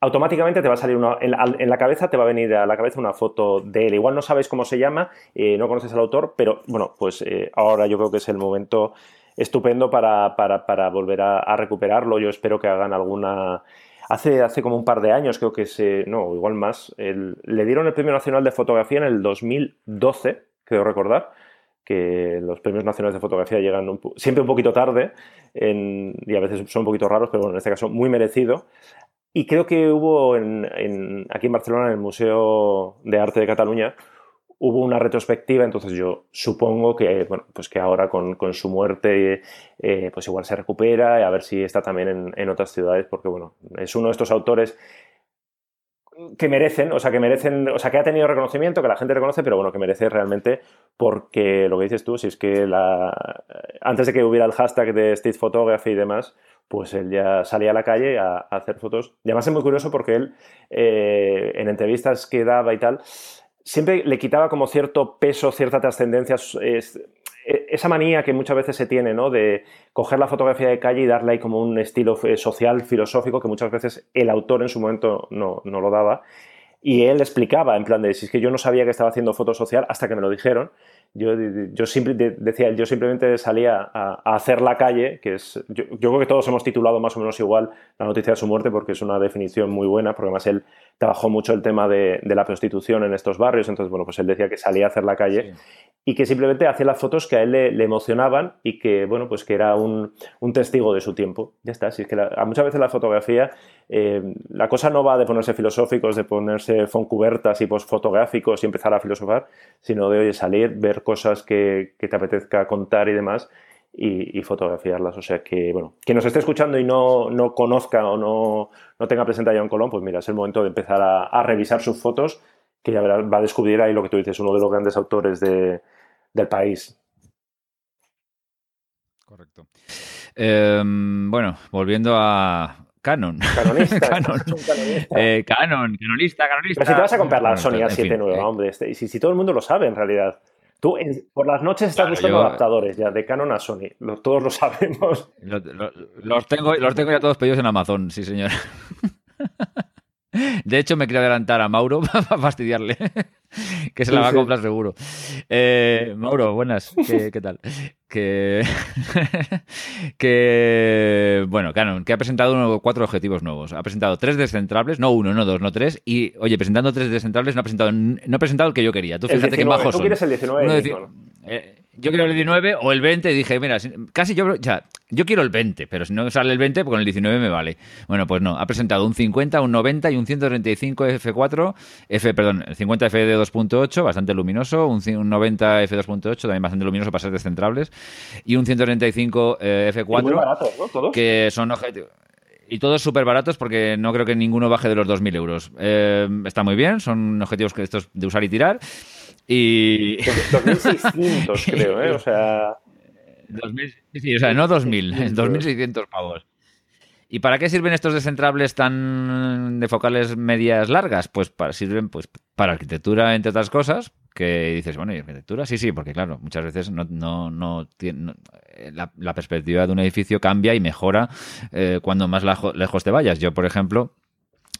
automáticamente te va a salir una, en, la cabeza, te va a venir a la cabeza una foto de él. Igual no sabes cómo se llama, eh, no conoces al autor, pero bueno, pues eh, ahora yo creo que es el momento estupendo para, volver a, recuperarlo. Yo espero que hagan alguna... Hace, hace como un par de años, creo que se... No, igual más. le dieron el Premio Nacional de Fotografía en el 2012, creo recordar que los premios nacionales de fotografía llegan siempre un poquito tarde y a veces son un poquito raros, pero bueno, en este caso muy merecido. Y creo que hubo en, aquí en Barcelona, en el Museo de Arte de Cataluña, hubo una retrospectiva, entonces yo supongo que, bueno, pues que ahora con, su muerte eh, pues igual se recupera y a ver si está también en, otras ciudades, porque bueno, es uno de estos autores que merecen, o sea, que merecen, o sea, que ha tenido reconocimiento, que la gente reconoce, pero bueno, que merece realmente porque lo que dices tú, si es que la, antes de que hubiera el hashtag de Street Photography y demás, pues él ya salía a la calle a, hacer fotos. Y además es muy curioso porque él, eh, en entrevistas que daba y tal, siempre le quitaba como cierto peso, cierta trascendencia. E, esa manía que muchas veces se tiene, ¿no? De coger la fotografía de calle y darle ahí como un estilo social, filosófico, que muchas veces el autor en su momento no, no lo daba. Y él explicaba, en plan de, si es que yo no sabía que estaba haciendo foto social hasta que me lo dijeron. Yo, yo decía, yo simplemente salía a, hacer la calle, que es, yo, creo que todos hemos titulado más o menos igual la noticia de su muerte porque es una definición muy buena, porque además él trabajó mucho el tema de, la prostitución en estos barrios, entonces, bueno, pues él decía que salía a hacer la calle y que simplemente hacía las fotos que a él le, emocionaban y que, bueno, pues que era un, testigo de su tiempo. Ya está, si es que a muchas veces la fotografía, eh, la cosa no va de ponerse filosóficos, de ponerse foncubertas y fotográficos y empezar a filosofar, sino de, oye, salir, ver cosas que, te apetezca contar y demás y, fotografiarlas. O sea que, bueno, quien nos esté escuchando y no, no conozca o no, no tenga presente a John Colón, pues mira, es el momento de empezar a, revisar sus fotos, que ya va a descubrir ahí lo que tú dices, uno de los grandes autores de, del país. Correcto. Em, bueno, volviendo a Canon. Canonista. Canon. Eh, Canon, canonista, canonista. Pero si te vas a comprar la Sony A7 nueva, eh. hombre, este, y si, si, todo el mundo lo sabe en realidad. Tú por las noches estás buscando adaptadores ya de Canon a Sony, todos lo sabemos. Los, tengo, los tengo ya todos pedidos en Amazon, sí señor. De hecho, me quiero adelantar a Mauro para fastidiarle, que se la va a comprar seguro. Eh, Mauro, buenas, ¿qué, tal? Que, que, bueno, Canon, que ha presentado cuatro objetivos nuevos. Ha presentado tres descentrables, no uno, no dos, no tres. Y, oye, presentando tres descentrables no ha presentado, no ha presentado el que yo quería. Tú fíjate que majos ¿Tú quieres el 19? Yo quiero el 19 o el 20 y dije, mira, casi yo, ya, yo quiero el 20, pero si no sale el 20, pues con el 19 me vale. Bueno, pues no, ha presentado un 50, un 90 y un 135 F4, F, perdón, el 50 F de 2.8, bastante luminoso, un, 90 F2.8, también bastante luminoso para ser descentrables, y un 135 F4, muy barato, ¿no? que son objetivos y todos súper baratos porque no creo que ninguno baje de los 2.000 euros. Eh, está muy bien, son objetivos que estos de usar y tirar. Y... 2.600 creo, ¿eh? O sea... sí, o sea, no 2.000, 2.600 pavos. ¿Y para qué sirven estos descentrables tan de focales medias largas? Pues para, sirven pues, para arquitectura, entre otras cosas, que dices, bueno, ¿y arquitectura? Sí, sí, porque claro, muchas veces no, no, no, la, perspectiva de un edificio cambia y mejora eh, cuando más lejos te vayas. Yo, por ejemplo,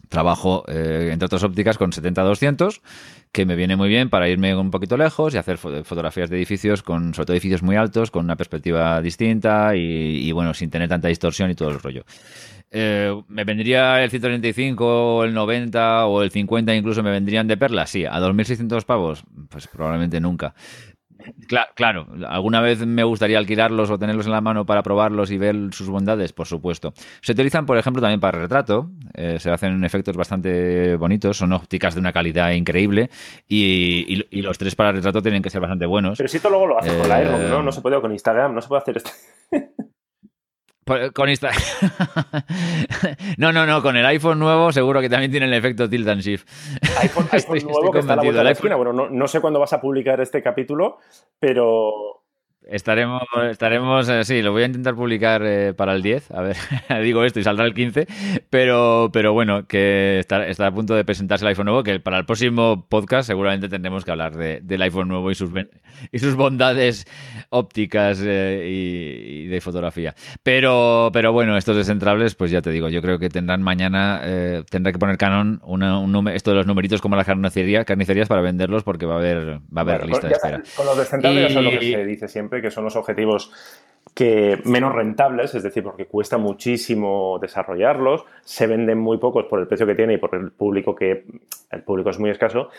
trabajo, eh, entre otras ópticas, con 70-200 que me viene muy bien para irme un poquito lejos y hacer fotografías de edificios, con, sobre todo edificios muy altos, con una perspectiva distinta y, bueno, sin tener tanta distorsión y todo el rollo. Eh, ¿Me vendría el 135 o el 90 o el 50 incluso me vendrían de perlas? Sí, a 2.600 pavos, pues probablemente nunca. Claro, ¿alguna vez me gustaría alquilarlos o tenerlos en la mano para probarlos y ver sus bondades? Por supuesto. Se utilizan, por ejemplo, también para retrato. Eh, se hacen efectos bastante bonitos, son ópticas de una calidad increíble y, los tres para retrato tienen que ser bastante buenos. Pero si tú luego lo haces con la Airrock, ¿no? Eh, no se puede con Instagram, no se puede hacer esto. Con Instagram. no, no, no, con el iPhone nuevo seguro que también tiene el efecto tilt and shift. iPhone, nuevo que está a la vuelta de la esquina. Bueno, no, no sé cuándo vas a publicar este capítulo, pero Estaremos, estaremos, eh, sí, lo voy a intentar publicar eh, para el 10, a ver, digo esto y saldrá el 15, pero, pero bueno, que está, está, a punto de presentarse el iPhone nuevo, que para el próximo podcast seguramente tendremos que hablar de, del iPhone nuevo y sus, y sus bondades ópticas eh, y, de fotografía. Pero, pero bueno, estos descentrables, pues ya te digo, yo creo que tendrán mañana, tendrá que poner Canon un esto de los numeritos como las carnicería, carnicerías para venderlos porque va a haber, va a haber lista de espera. Con los descentrables es lo que se dice siempre que son los objetivos que menos rentables, es decir, porque cuesta muchísimo desarrollarlos, se venden muy pocos por el precio que tiene y por el público que el público es muy escaso,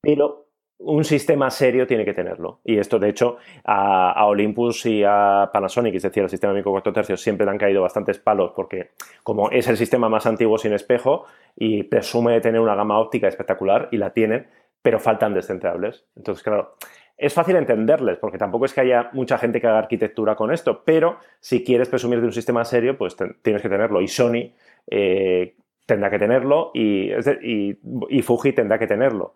pero un sistema serio tiene que tenerlo. Y esto, de hecho, a, Olympus y a Panasonic, es decir, al sistema micro 4 tercios, siempre le han caído bastantes palos porque como es el sistema más antiguo sin espejo y presume de tener una gama óptica espectacular y la tienen, pero faltan descentrables. Entonces, claro, es fácil entenderles, porque tampoco es que haya mucha gente que haga arquitectura con esto, pero si quieres presumir de un sistema serio, pues tienes que tenerlo. Y Sony eh, tendrá que tenerlo y, y, Fuji tendrá que tenerlo.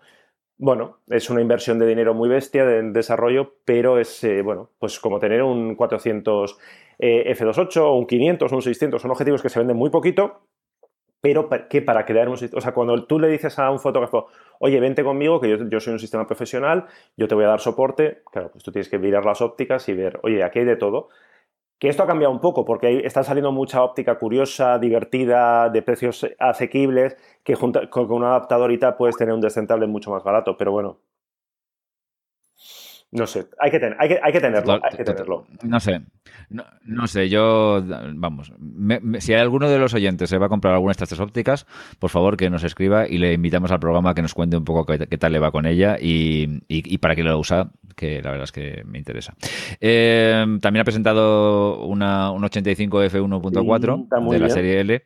Bueno, es una inversión de dinero muy bestia de, desarrollo, pero es, eh, bueno, pues como tener un 400 eh, F28 o un 500 o un 600, son objetivos que se venden muy poquito pero que para crear un sistema, o sea, cuando tú le dices a un fotógrafo, oye, vente conmigo, que yo, soy un sistema profesional, yo te voy a dar soporte, claro, pues tú tienes que mirar las ópticas y ver, oye, aquí hay de todo. Que esto ha cambiado un poco, porque está saliendo mucha óptica curiosa, divertida, de precios asequibles, que con un adaptador puedes tener un descentrable mucho más barato, pero bueno, no sé, hay que, hay que, hay que tenerlo, hay que tenerlo. No sé, no, sé, yo, vamos, si hay alguno de los oyentes se va a comprar alguna de estas tres ópticas, por favor que nos escriba y le invitamos al programa que nos cuente un poco qué, tal le va con ella y, para qué lo usa, que la verdad es que me interesa. Eh, también ha presentado una, un 85 F1.4 de la serie L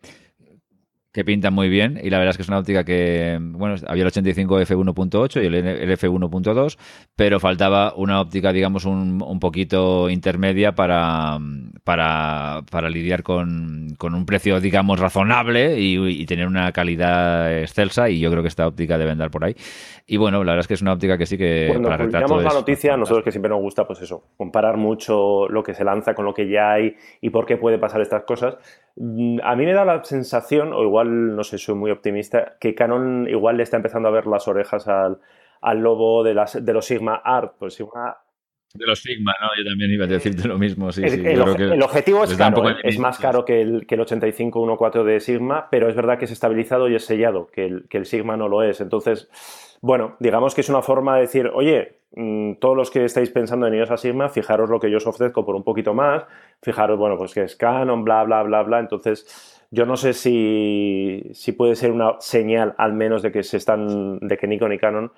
que pintan muy bien y la verdad es que es una óptica que, bueno, había el 85 f1.8 y el f1.2, pero faltaba una óptica, digamos, un, un poquito intermedia para, para, para lidiar con, con, un precio, digamos, razonable y, tener una calidad excelsa y yo creo que esta óptica debe andar por ahí. Y bueno, la verdad es que es una óptica que sí que Cuando para la noticia, nosotros que siempre nos gusta, pues eso, comparar mucho lo que se lanza con lo que ya hay y por qué puede pasar estas cosas. Mm, a mí me da la sensación, o igual, no sé, soy muy optimista, que Canon igual le está empezando a ver las orejas al, lobo de, las, de los Sigma Art. Pues Sigma De los Sigma, ¿no? Yo también iba a decirte lo mismo. Sí, el, sí, el, el, objetivo es caro, ¿eh? es más caro que el, que el 8514 de Sigma, pero es verdad que es estabilizado y es sellado, que el, que el Sigma no lo es. Entonces, bueno, digamos que es una forma de decir, oye, mmm, todos los que estáis pensando en iros a Sigma, fijaros lo que yo os ofrezco por un poquito más, fijaros, bueno, pues que es Canon, bla, bla, bla, bla. Entonces, yo no sé si, si puede ser una señal al menos de que se están, de que Nikon y Canon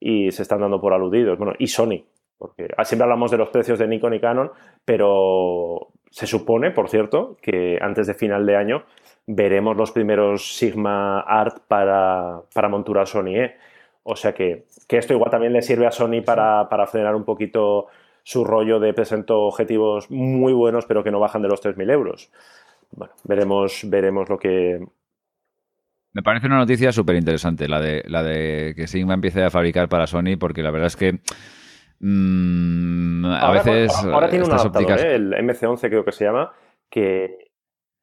y se están dando por aludidos. Bueno, y Sony, porque siempre hablamos de los precios de Nikon y Canon, pero se supone, por cierto, que antes de final de año veremos los primeros Sigma Art para, para montura Sony E. O sea que, que, esto igual también le sirve a Sony para, para, frenar un poquito su rollo de presento objetivos muy buenos, pero que no bajan de los 3.000 euros. Bueno, veremos, veremos lo que, me parece una noticia súper interesante la de, la de que Sigma empiece a fabricar para Sony, porque la verdad es que mmm, a ahora, veces. Ahora, ahora tiene un adaptador, ópticas... ¿eh? el MC11 creo que se llama, que.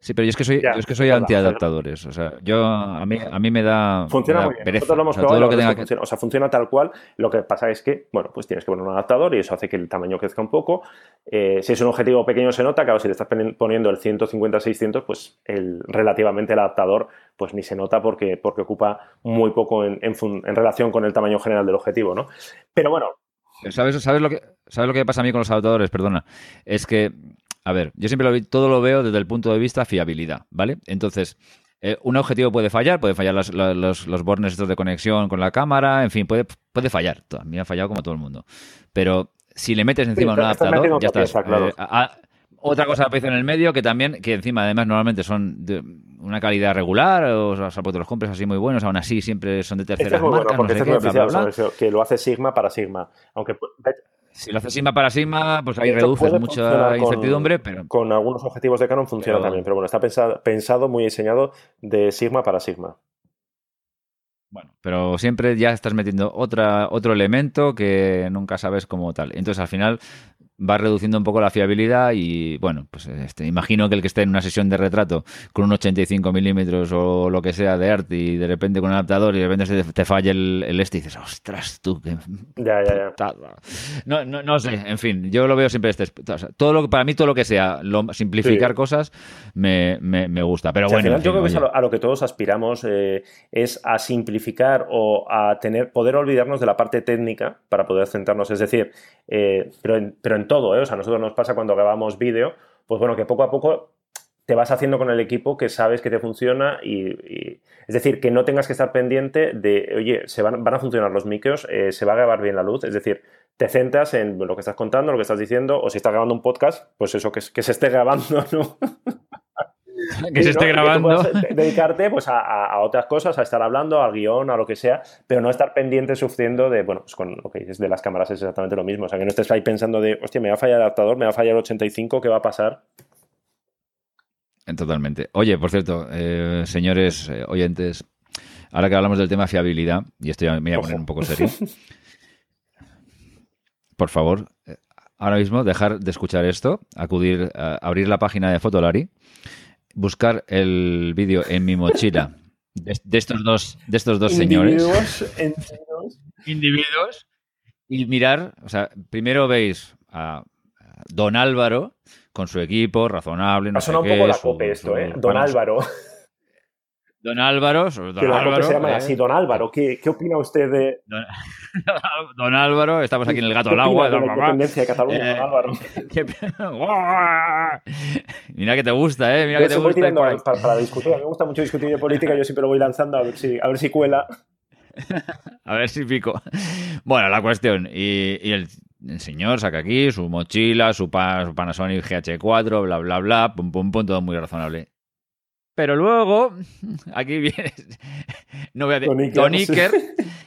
Sí, pero yo es que soy, Ya, yo es que soy es antiadaptadores. O sea, yo a mí, a mí me da. Funciona me da muy bien. pereza. Nosotros lo hemos O sea, probado todo lo que tenga. O sea, funciona tal cual. Lo que pasa es que, bueno, pues tienes que poner un adaptador y eso hace que el tamaño crezca un poco. Eh, si es un objetivo pequeño se nota, claro, si le estás poni- poniendo el 150-600, pues el, relativamente el adaptador pues ni se nota porque, porque ocupa muy poco en, en fun- en relación con el tamaño general del objetivo, ¿no? Pero bueno, ¿Sabes, sabes, lo que, ¿Sabes lo que pasa a mí con los adaptadores? Perdona. Es que, a ver, yo siempre lo, vi- todo lo veo desde el punto de vista fiabilidad, ¿vale? Entonces, eh, un objetivo puede fallar, puede fallar la- los, los bornes estos de conexión con la cámara, en fin, puede, puede fallar. A mí ha fallado como todo el mundo. Pero si le metes encima un adaptador, ya estás. pieza, claro. eh, a- a- otra cosa pieza en el medio que también, que encima además normalmente son de una calidad regular, o sea, salvo que te los compres así muy buenos, aún así siempre son de este terceras es muy bueno marcas, no porque sé este es qué, bla, oficial, bla. que lo hace Sigma para Sigma. Aunque Si lo haces Sigma para Sigma, pues ahí reduces mucha funcionar con- incertidumbre, pero con algunos objetivos de Canon funciona Pero- también, pero bueno, está pensado, pensado, muy diseñado de Sigma para Sigma. bueno, pero siempre ya estás metiendo otra, otro elemento que nunca sabes cómo tal. Entonces al final va reduciendo un poco la fiabilidad y bueno, pues este, imagino que el que esté en una sesión de retrato con un 85 milímetros o lo que sea de arte y de repente con un adaptador y de repente se te, te falla el, el este y dices, ostras, tú, qué Ya, ya, ya. putada". No, no, no sé, en fin, yo lo veo siempre este, o sea, todo lo que para mí todo lo que sea lo, simplificar Sí. cosas me, me, me gusta, pero O sea, bueno, al final en yo creo que es a oye. lo, a lo que todos aspiramos eh, es a simplificar o a tener poder olvidarnos de la parte técnica para poder centrarnos, es decir, eh, pero, en, pero en todo, ¿eh? o sea, a nosotros nos pasa cuando grabamos vídeo, pues bueno, que poco a poco te vas haciendo con el equipo que sabes que te funciona y, es decir, que no tengas que estar pendiente de, oye, se van, van a funcionar los micros, eh, se va a grabar bien la luz, es decir, te centras en lo que estás contando, lo que estás diciendo, o si estás grabando un podcast, pues eso, que, que se esté grabando, ¿no? que se esté grabando. dedicarte pues, a, otras cosas, a estar hablando, al guion, a lo que sea, pero no estar pendiente sufriendo de, bueno, pues con lo que dices de las cámaras es exactamente lo mismo. O sea, que no estés ahí pensando de, hostia, me va a fallar el adaptador, me va a fallar el 85, ¿qué va a pasar? Totalmente. Oye, por cierto, eh, señores eh, oyentes, ahora que hablamos del tema fiabilidad, y esto ya me voy a poner Ojo. un poco serio, por favor, eh, ahora mismo dejar de escuchar esto, acudir, a abrir la página de Fotolari, buscar el vídeo en mi mochila de, de estos dos, de estos dos señores, Individuos enteros. individuos, y mirar, o sea, primero veis a Don Álvaro con su equipo, razonable, no Ha sé sonado un qué, poco la su- cope esto, su- ¿eh? Don bueno, Álvaro. Don Álvaro, sobre Don Que la cope Álvaro, se llama ¿eh? así, Don Álvaro. ¿Qué, qué opina usted de, Don, Don Álvaro, estamos aquí en el gato al agua. de la independencia de Cataluña, Eh, Don Álvaro? Mira que te gusta, ¿eh? Mira Yo que te gusta. tirando para, para discutir. A mí me gusta mucho discutir de política, yo siempre lo voy lanzando a ver si, a ver si cuela. A ver si pico. Bueno, la cuestión. Y, y el, el señor saca aquí su mochila, su, pa- su Panasonic GH4, bla, bla, bla, pum, pum, pum, todo muy razonable. Pero luego, aquí viene, no voy a decir,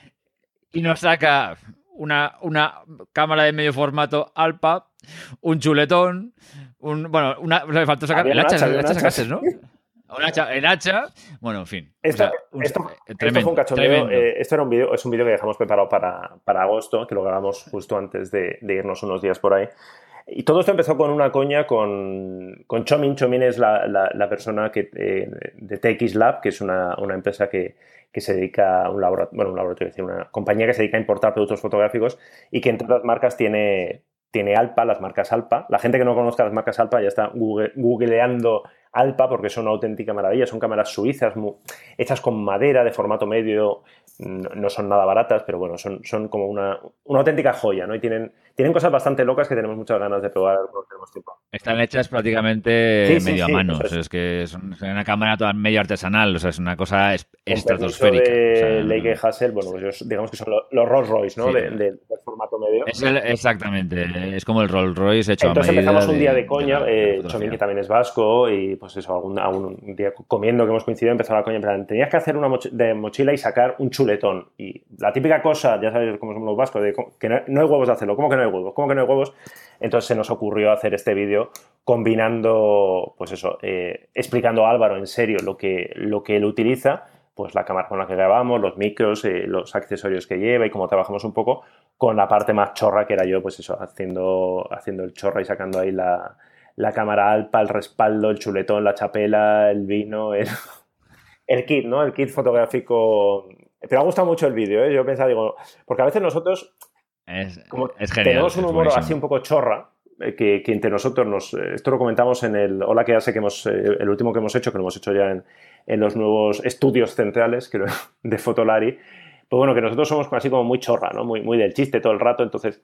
y nos saca una, una cámara de medio formato Alpa, un chuletón, un, bueno, una, le faltó sacar el hacha, el hacha sí. ¿no? Un hacha, el hacha, bueno, en fin. o Esto, sea, un- esto- esto tremendo, fue un cachondeo. eh, esto era un vídeo, es un vídeo que dejamos preparado para, para agosto, que lo grabamos justo antes de, de irnos unos días por ahí. Y todo esto empezó con una coña con, con Chomin. Chomin es la, la- persona que, eh, de TX Lab, que es una, una empresa que, que se dedica a un laboratorio, bueno, un laboratorio, una compañía que se dedica a importar productos fotográficos y que entre otras marcas tiene, tiene Alpa, las marcas Alpa. La gente que no conozca las marcas Alpa ya está googleando Alpa porque son una auténtica maravilla. Son cámaras suizas hechas con madera de formato medio. No, son nada baratas, pero bueno, son, son como una, una auténtica joya, ¿no? Y tienen tienen cosas bastante locas que tenemos muchas ganas de probar tenemos tiempo. Están hechas prácticamente medio a mano. es. que es una cámara toda medio artesanal, o sea, es una cosa estratosférica. De Leica Hassel, bueno, pues digamos que son los, Rolls Royce, ¿no? De, del formato medio. exactamente, es como el Rolls Royce hecho Entonces a medida. empezamos un día de, coña, eh, Chomín, que también es vasco, y pues eso, algún, algún, día comiendo que hemos coincidido empezó la coña, en plan, tenías que hacer una de mochila y sacar un Y la típica cosa, ya sabes cómo somos los vascos, de que no, hay huevos de hacerlo, ¿cómo que no hay huevos? ¿Cómo que no hay huevos? Entonces se nos ocurrió hacer este vídeo combinando, pues eso, eh, explicando a Álvaro en serio lo que, lo que él utiliza, pues la cámara con la que grabamos, los micros, eh, los accesorios que lleva y cómo trabajamos un poco, con la parte más chorra que era yo, pues eso, haciendo, haciendo el chorra y sacando ahí la, cámara alpa, el respaldo, el chuletón, la chapela, el vino, el, el kit, ¿no? El kit fotográfico. Pero ha gustado mucho el vídeo, ¿eh? Yo pensaba, digo, porque a veces nosotros es, genial. Tenemos un humor así un poco chorra, eh, que, entre nosotros nos. Eh, esto lo comentamos en el Hola que ya sé que hemos. Eh, el último que hemos hecho, que lo hemos hecho ya en, en los nuevos estudios centrales de Fotolari. Pues bueno, que nosotros somos así como muy chorra, ¿no? Muy, muy del chiste todo el rato. Entonces,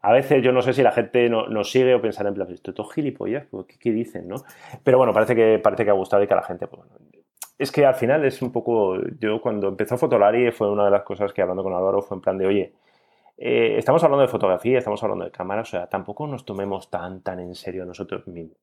a veces yo no sé si la gente no, nos sigue o pensará en plan, esto es todo gilipollas, pues, ¿qué, ¿qué, dicen, no? Pero bueno, parece que, parece que ha gustado y que a la gente, pues es que al final es un poco. Yo cuando empezó Fotolari fue una de las cosas que hablando con Álvaro fue en plan de, oye eh, estamos hablando de fotografía, estamos hablando de cámaras, o sea, tampoco nos tomemos tan, tan en serio nosotros mismos.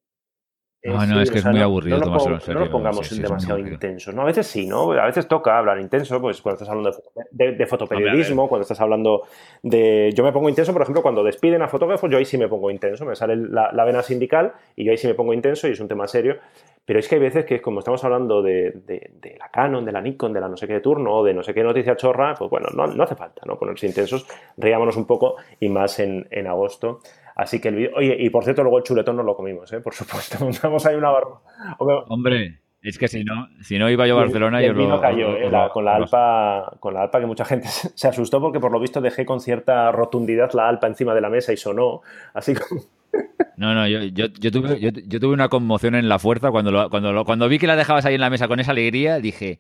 No, no, es que es muy aburrido no, tomárselo en serio. No nos pongamos demasiado intensos. ¿no? A veces sí, ¿no? A veces toca hablar intenso, pues cuando estás hablando de, fotoperiodismo, cuando estás hablando de... Yo me pongo intenso, por ejemplo, cuando despiden a fotógrafos, yo ahí sí me pongo intenso, me sale la, la vena sindical y yo ahí sí me pongo intenso y es un tema serio. Pero es que hay veces que, como estamos hablando de, de, la Canon, de la Nikon, de la no sé qué de turno, o de no sé qué noticia chorra, pues bueno, no, no hace falta ¿no? ponerse intensos, reímonos un poco y más en, en agosto. Así que el vídeo. Oye, y por cierto, luego el chuletón no lo comimos, ¿eh? por supuesto. Montamos ahí una barba. Hombre. Es que si no, si no iba yo a Barcelona, yo lo, cayó, eh, con la alpa, con la alpa que mucha gente se asustó porque por lo visto dejé con cierta rotundidad la alpa encima de la mesa y sonó, así como no, no, yo, yo, yo, tuve, yo, tuve una conmoción en la fuerza cuando, cuando, cuando vi que la dejabas ahí en la mesa con esa alegría, dije,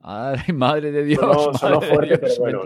¡ay, madre de Dios! No, sonó fuerte, pero bueno.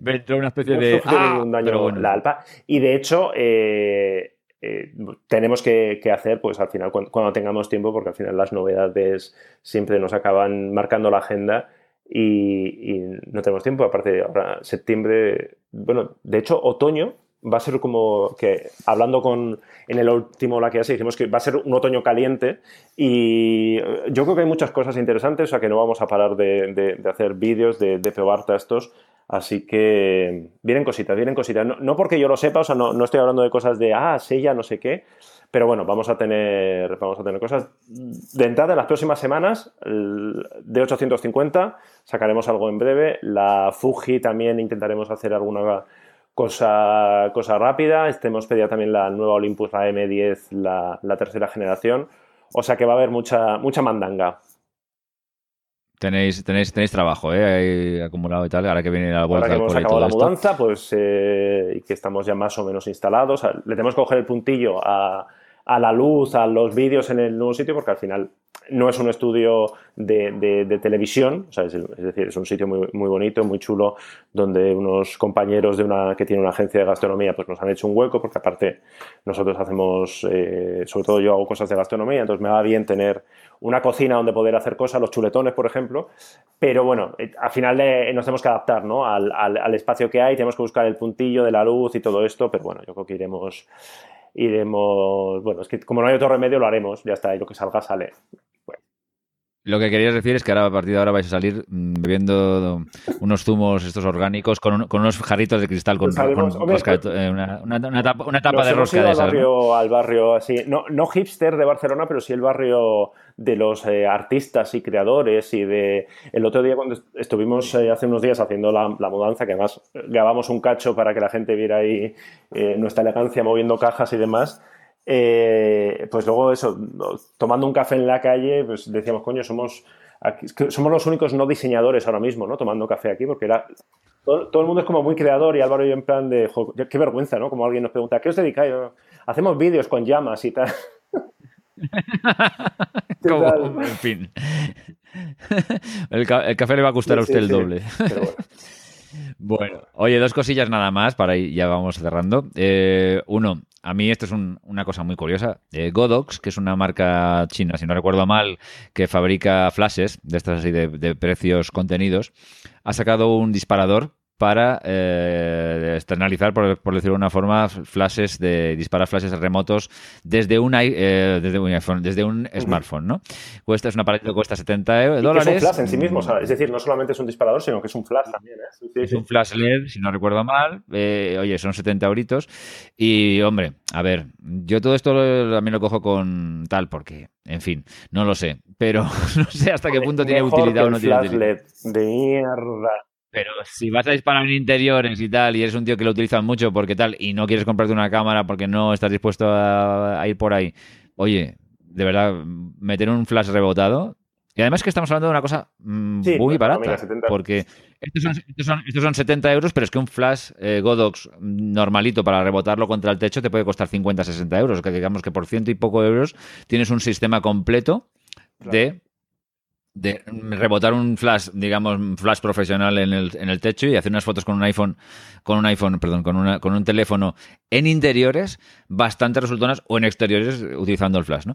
Me entró, una especie de... ¡Ah! daño la alpa. Y de hecho... Eh, eh, tenemos que, hacer, pues al final, cuando, tengamos tiempo, porque al final las novedades siempre nos acaban marcando la agenda y, y, no tenemos tiempo. Aparte, ahora septiembre, bueno, de hecho, otoño va a ser como que, hablando con en el último la que hace, dijimos que va a ser un otoño caliente y yo creo que hay muchas cosas interesantes, o sea que no vamos a parar de, hacer vídeos, de, probar textos, así que vienen cositas, vienen cositas. No, porque yo lo sepa, o sea, no, estoy hablando de cosas de, ah, ya no sé qué, pero bueno, vamos a tener, vamos a tener cosas. De entrada, en las próximas semanas, de 850, sacaremos algo en breve. La Fuji también intentaremos hacer alguna Cosa, cosa rápida, este hemos pedido también la nueva Olympus, la M10, la, tercera generación. O sea que va a haber mucha, mucha mandanga. Tenéis, tenéis, tenéis trabajo, ¿eh? acumulado y tal. Ahora que viene la vuelta Ahora que hemos acabado la mudanza, pues eh, y que estamos ya más o menos instalados. le tenemos que coger el puntillo a, a la luz, a los vídeos en el nuevo sitio, porque al final no es un estudio de, televisión, es, decir, es un sitio muy, muy, bonito, muy chulo, donde unos compañeros de una, que tiene una agencia de gastronomía pues nos han hecho un hueco, porque aparte nosotros hacemos, eh, sobre todo yo hago cosas de gastronomía, entonces me va bien tener una cocina donde poder hacer cosas, los chuletones, por ejemplo, pero bueno, eh, al final eh, nos tenemos que adaptar ¿no? al, al espacio que hay, tenemos que buscar el puntillo de la luz y todo esto, pero bueno, yo creo que iremos iremos, bueno, es que como no hay otro remedio lo haremos, ya está, y lo que salga sale. Lo que querías decir es que ahora a partir de ahora vais a salir mm, bebiendo unos zumos estos orgánicos con, unos jarritos de cristal con, eh, una, tapa, de rosca de al barrio, al barrio así, no, no hipster de Barcelona, pero sí el barrio de los eh, artistas y creadores y de el otro día cuando estuvimos eh, hace unos días haciendo la, mudanza, que además grabamos un cacho para que la gente viera ahí nuestra elegancia moviendo cajas y demás. Eh, pues luego eso, tomando un café en la calle, pues decíamos, coño, somos, somos los únicos no diseñadores ahora mismo, ¿no? Tomando café aquí, porque era todo, el mundo es como muy creador y Álvaro y yo en plan de, qué vergüenza, ¿no? Como alguien nos pregunta, ¿qué os dedicáis? Hacemos vídeos con llamas y tal. como, en fin. El, café le va a gustar a usted el doble. bueno. oye, dos cosillas nada más para ir, ya vamos cerrando. Eh, uno, a mí esto es una cosa muy curiosa. Eh, Godox, que es una marca china, si no recuerdo mal, que fabrica flashes de estas así de precios contenidos, ha sacado un disparador para eh, externalizar, por, decirlo de una forma, flashes de disparar flashes remotos desde un, eh, desde un iPhone, desde un smartphone, ¿no? Cuesta, es un aparato que cuesta 70 dólares. es un flash en sí mismo, es decir, no solamente es un disparador, sino que es un flash también, ¿eh? es un flash LED, si no recuerdo mal. Eh, oye, son 70 euritos. Y, hombre, a ver, yo todo esto también lo cojo con tal, porque, en fin, no lo sé. Pero no sé hasta qué punto tiene utilidad o no tiene utilidad. LED de mierda. Pero si vas a disparar en interiores y tal, y eres un tío que lo utilizan mucho porque tal, y no quieres comprarte una cámara porque no estás dispuesto a, ir por ahí, oye, de verdad, meter un flash rebotado. Y además que estamos hablando de una cosa mm, muy barata, porque estos son, estos, son, 70 euros, pero es que un flash eh, Godox normalito para rebotarlo contra el techo te puede costar 50, 60 euros, que digamos que por ciento y poco euros tienes un sistema completo de de rebotar un flash, digamos, un flash profesional en el, en el techo y hacer unas fotos con un iPhone, con un iPhone, perdón, con, una, con un teléfono en interiores bastante resultonas o en exteriores utilizando el flash, ¿no?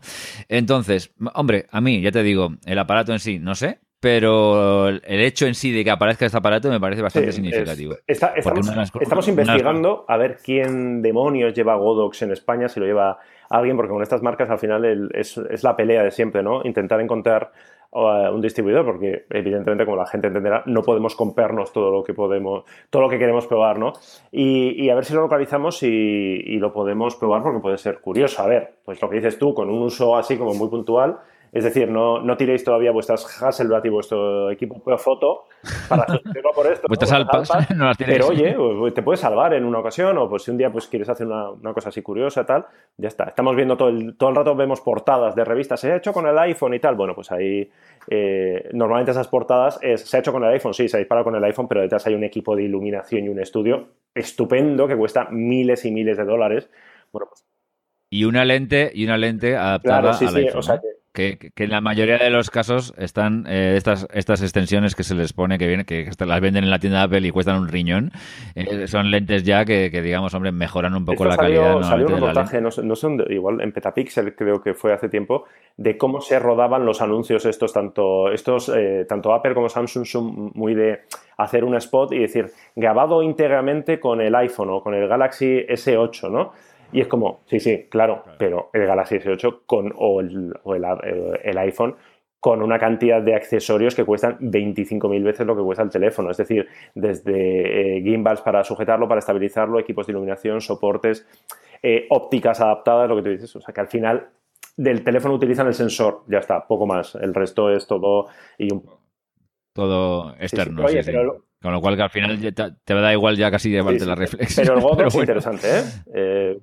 Entonces, hombre, a mí, ya te digo, el aparato en sí, no sé, pero el hecho en sí de que aparezca este aparato me parece bastante significativo. estamos, investigando a ver quién demonios lleva Godox en España, si lo lleva alguien, porque con estas marcas al final es, es, la pelea de siempre, ¿no? Intentar encontrar un distribuidor, porque evidentemente, como la gente entenderá, no podemos comprarnos todo lo que podemos, todo lo que queremos probar, ¿no? Y, a ver si lo localizamos y, lo podemos probar porque puede ser curioso. A ver, pues lo que dices tú, con un uso así como muy puntual, es decir, no, no tiréis todavía vuestras Hasselblad y vuestro equipo de foto para sustituirlo por esto. Vuestras alpas, no las Pero oye, pues, te puedes salvar en una ocasión o pues si un día pues quieres hacer una, una, cosa así curiosa tal, ya está. Estamos viendo todo el, todo el rato, vemos portadas de revistas, se ha hecho con el iPhone y tal. Bueno, pues ahí eh, normalmente esas portadas es, se ha hecho con el iPhone, sí, se ha disparado con el iPhone, pero detrás hay un equipo de iluminación y un estudio estupendo que cuesta miles y miles de dólares. Bueno, pues y una lente y una lente adaptada claro, sí, O sea que, que, en la mayoría de los casos están eh, estas, estas extensiones que se les pone, que vienen, que las venden en la tienda de Apple y cuestan un riñón. Eh, son lentes ya que, digamos, hombre, mejoran un poco la calidad. Salió un reportaje, no, sé igual en Petapixel creo que fue hace tiempo, de cómo se rodaban los anuncios estos, tanto, estos, eh, tanto Apple como Samsung son muy de hacer un spot y decir, grabado íntegramente con el iPhone o con el Galaxy S8, ¿no? Y es como, sí, sí, claro, pero el Galaxy S8 con, o, el, o el, el, iPhone con una cantidad de accesorios que cuestan 25.000 veces lo que cuesta el teléfono. Es decir, desde eh, gimbals para sujetarlo, para estabilizarlo, equipos de iluminación, soportes, eh, ópticas adaptadas, lo que tú dices. O sea, que al final del teléfono utilizan el sensor, ya está, poco más. El resto es todo y un... Todo externo, sí, sí, Con lo cual que al final te, te da igual ya casi llevarte la reflex. Pero el Godo es interesante, ¿eh? ¿eh?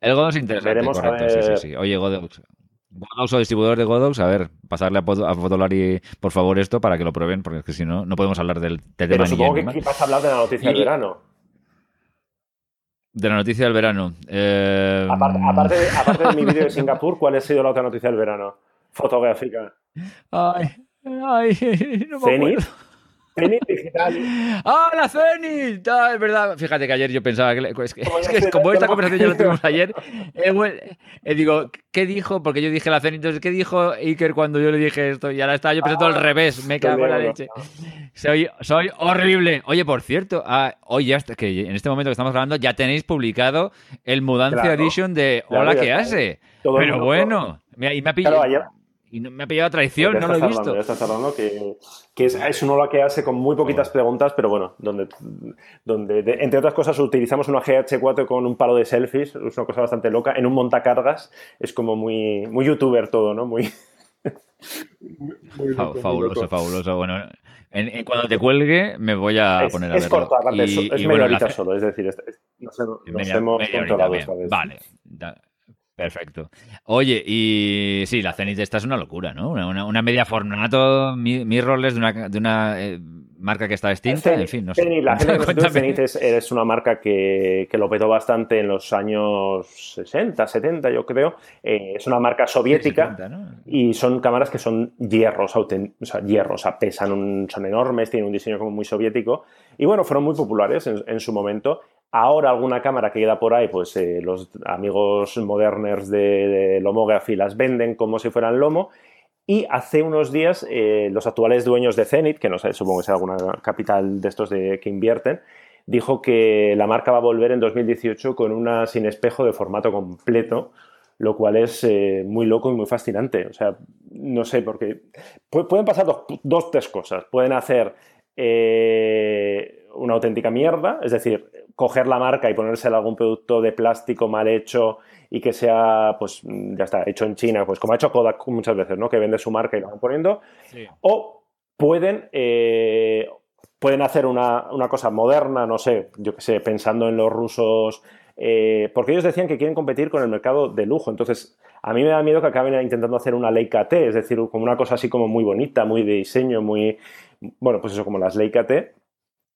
El Godox es interesante, Veremos correcto, sí, sí, sí. Oye, Godox. Godox o distribuidor de Godox, a ver, pasarle a, a Fotolari por favor esto para que lo prueben, porque es que si no, no podemos hablar del, del Pero supongo que aquí vas a hablar de la noticia del verano. De la noticia del verano. Eh... Aparte, aparte, de mi vídeo de Singapur, ¿cuál ha sido la otra noticia del verano? Fotográfica. Ay, ay, no me Zenit digital. ¡Ah, la Zenit! Ah, es verdad. Fíjate que ayer yo pensaba que. Es que, como esta conversación ya la tuvimos ayer, eh, eh, digo, ¿qué dijo? Porque yo dije la Zenit. Entonces, ¿qué dijo Iker cuando yo le dije esto? Y ahora estaba yo pensando al ah, revés. Me cago en la leche. Soy, soy horrible. Oye, por cierto, ah, hoy hasta que en este momento que estamos grabando ya tenéis publicado el Mudancia Edition de Hola, ¿qué hace? Pero bueno. y me ha pillado y me ha pillado traición, no lo he visto. ya estás hablando que, que es, es, un que hace con muy poquitas preguntas, pero bueno, donde, donde entre otras cosas utilizamos una GH4 con un palo de selfies, es una cosa bastante loca, en un montacargas, es como muy, muy youtuber todo, ¿no? Muy... fabuloso, fabuloso. Bueno, en, cuando te cuelgue me voy a poner a Es corto, aparte, es, media solo, es decir, nos, hemos controlado esta vez. Vale, Perfecto. Oye, y sí, la Zenith esta es una locura, ¿no? Una, una, media formato mirrorless de una, de una eh, marca que está extinta, en fin, no sé. la gente es, una marca que, lo petó bastante en los años 60, 70, yo creo. Eh, es una marca soviética y son cámaras que son hierros, o sea, hierros, pesan, son enormes, tienen un diseño como muy soviético y bueno, fueron muy populares en, su momento. Ahora alguna cámara que queda por ahí, pues eh, los amigos moderners de, de Lomography las venden como si fueran Lomo y hace unos días, eh, los actuales dueños de Zenit, que no sé, supongo que es alguna capital de estos de, que invierten, dijo que la marca va a volver en 2018 con una sin espejo de formato completo, lo cual es eh, muy loco y muy fascinante. O sea, no sé, porque pueden pasar dos, tres cosas. Pueden hacer eh, una auténtica mierda, es decir, coger la marca y ponérsela algún producto de plástico mal hecho y que sea, pues ya está, hecho en China, pues como ha hecho Kodak muchas veces, ¿no? Que vende su marca y lo van poniendo. O pueden, eh, pueden hacer una, cosa moderna, no sé, yo qué sé, pensando en los rusos, eh, porque ellos decían que quieren competir con el mercado de lujo. Entonces, a mí me da miedo que acaben intentando hacer una Leica T, es decir, como una cosa así como muy bonita, muy de diseño, muy, bueno, pues eso, como las Leica T,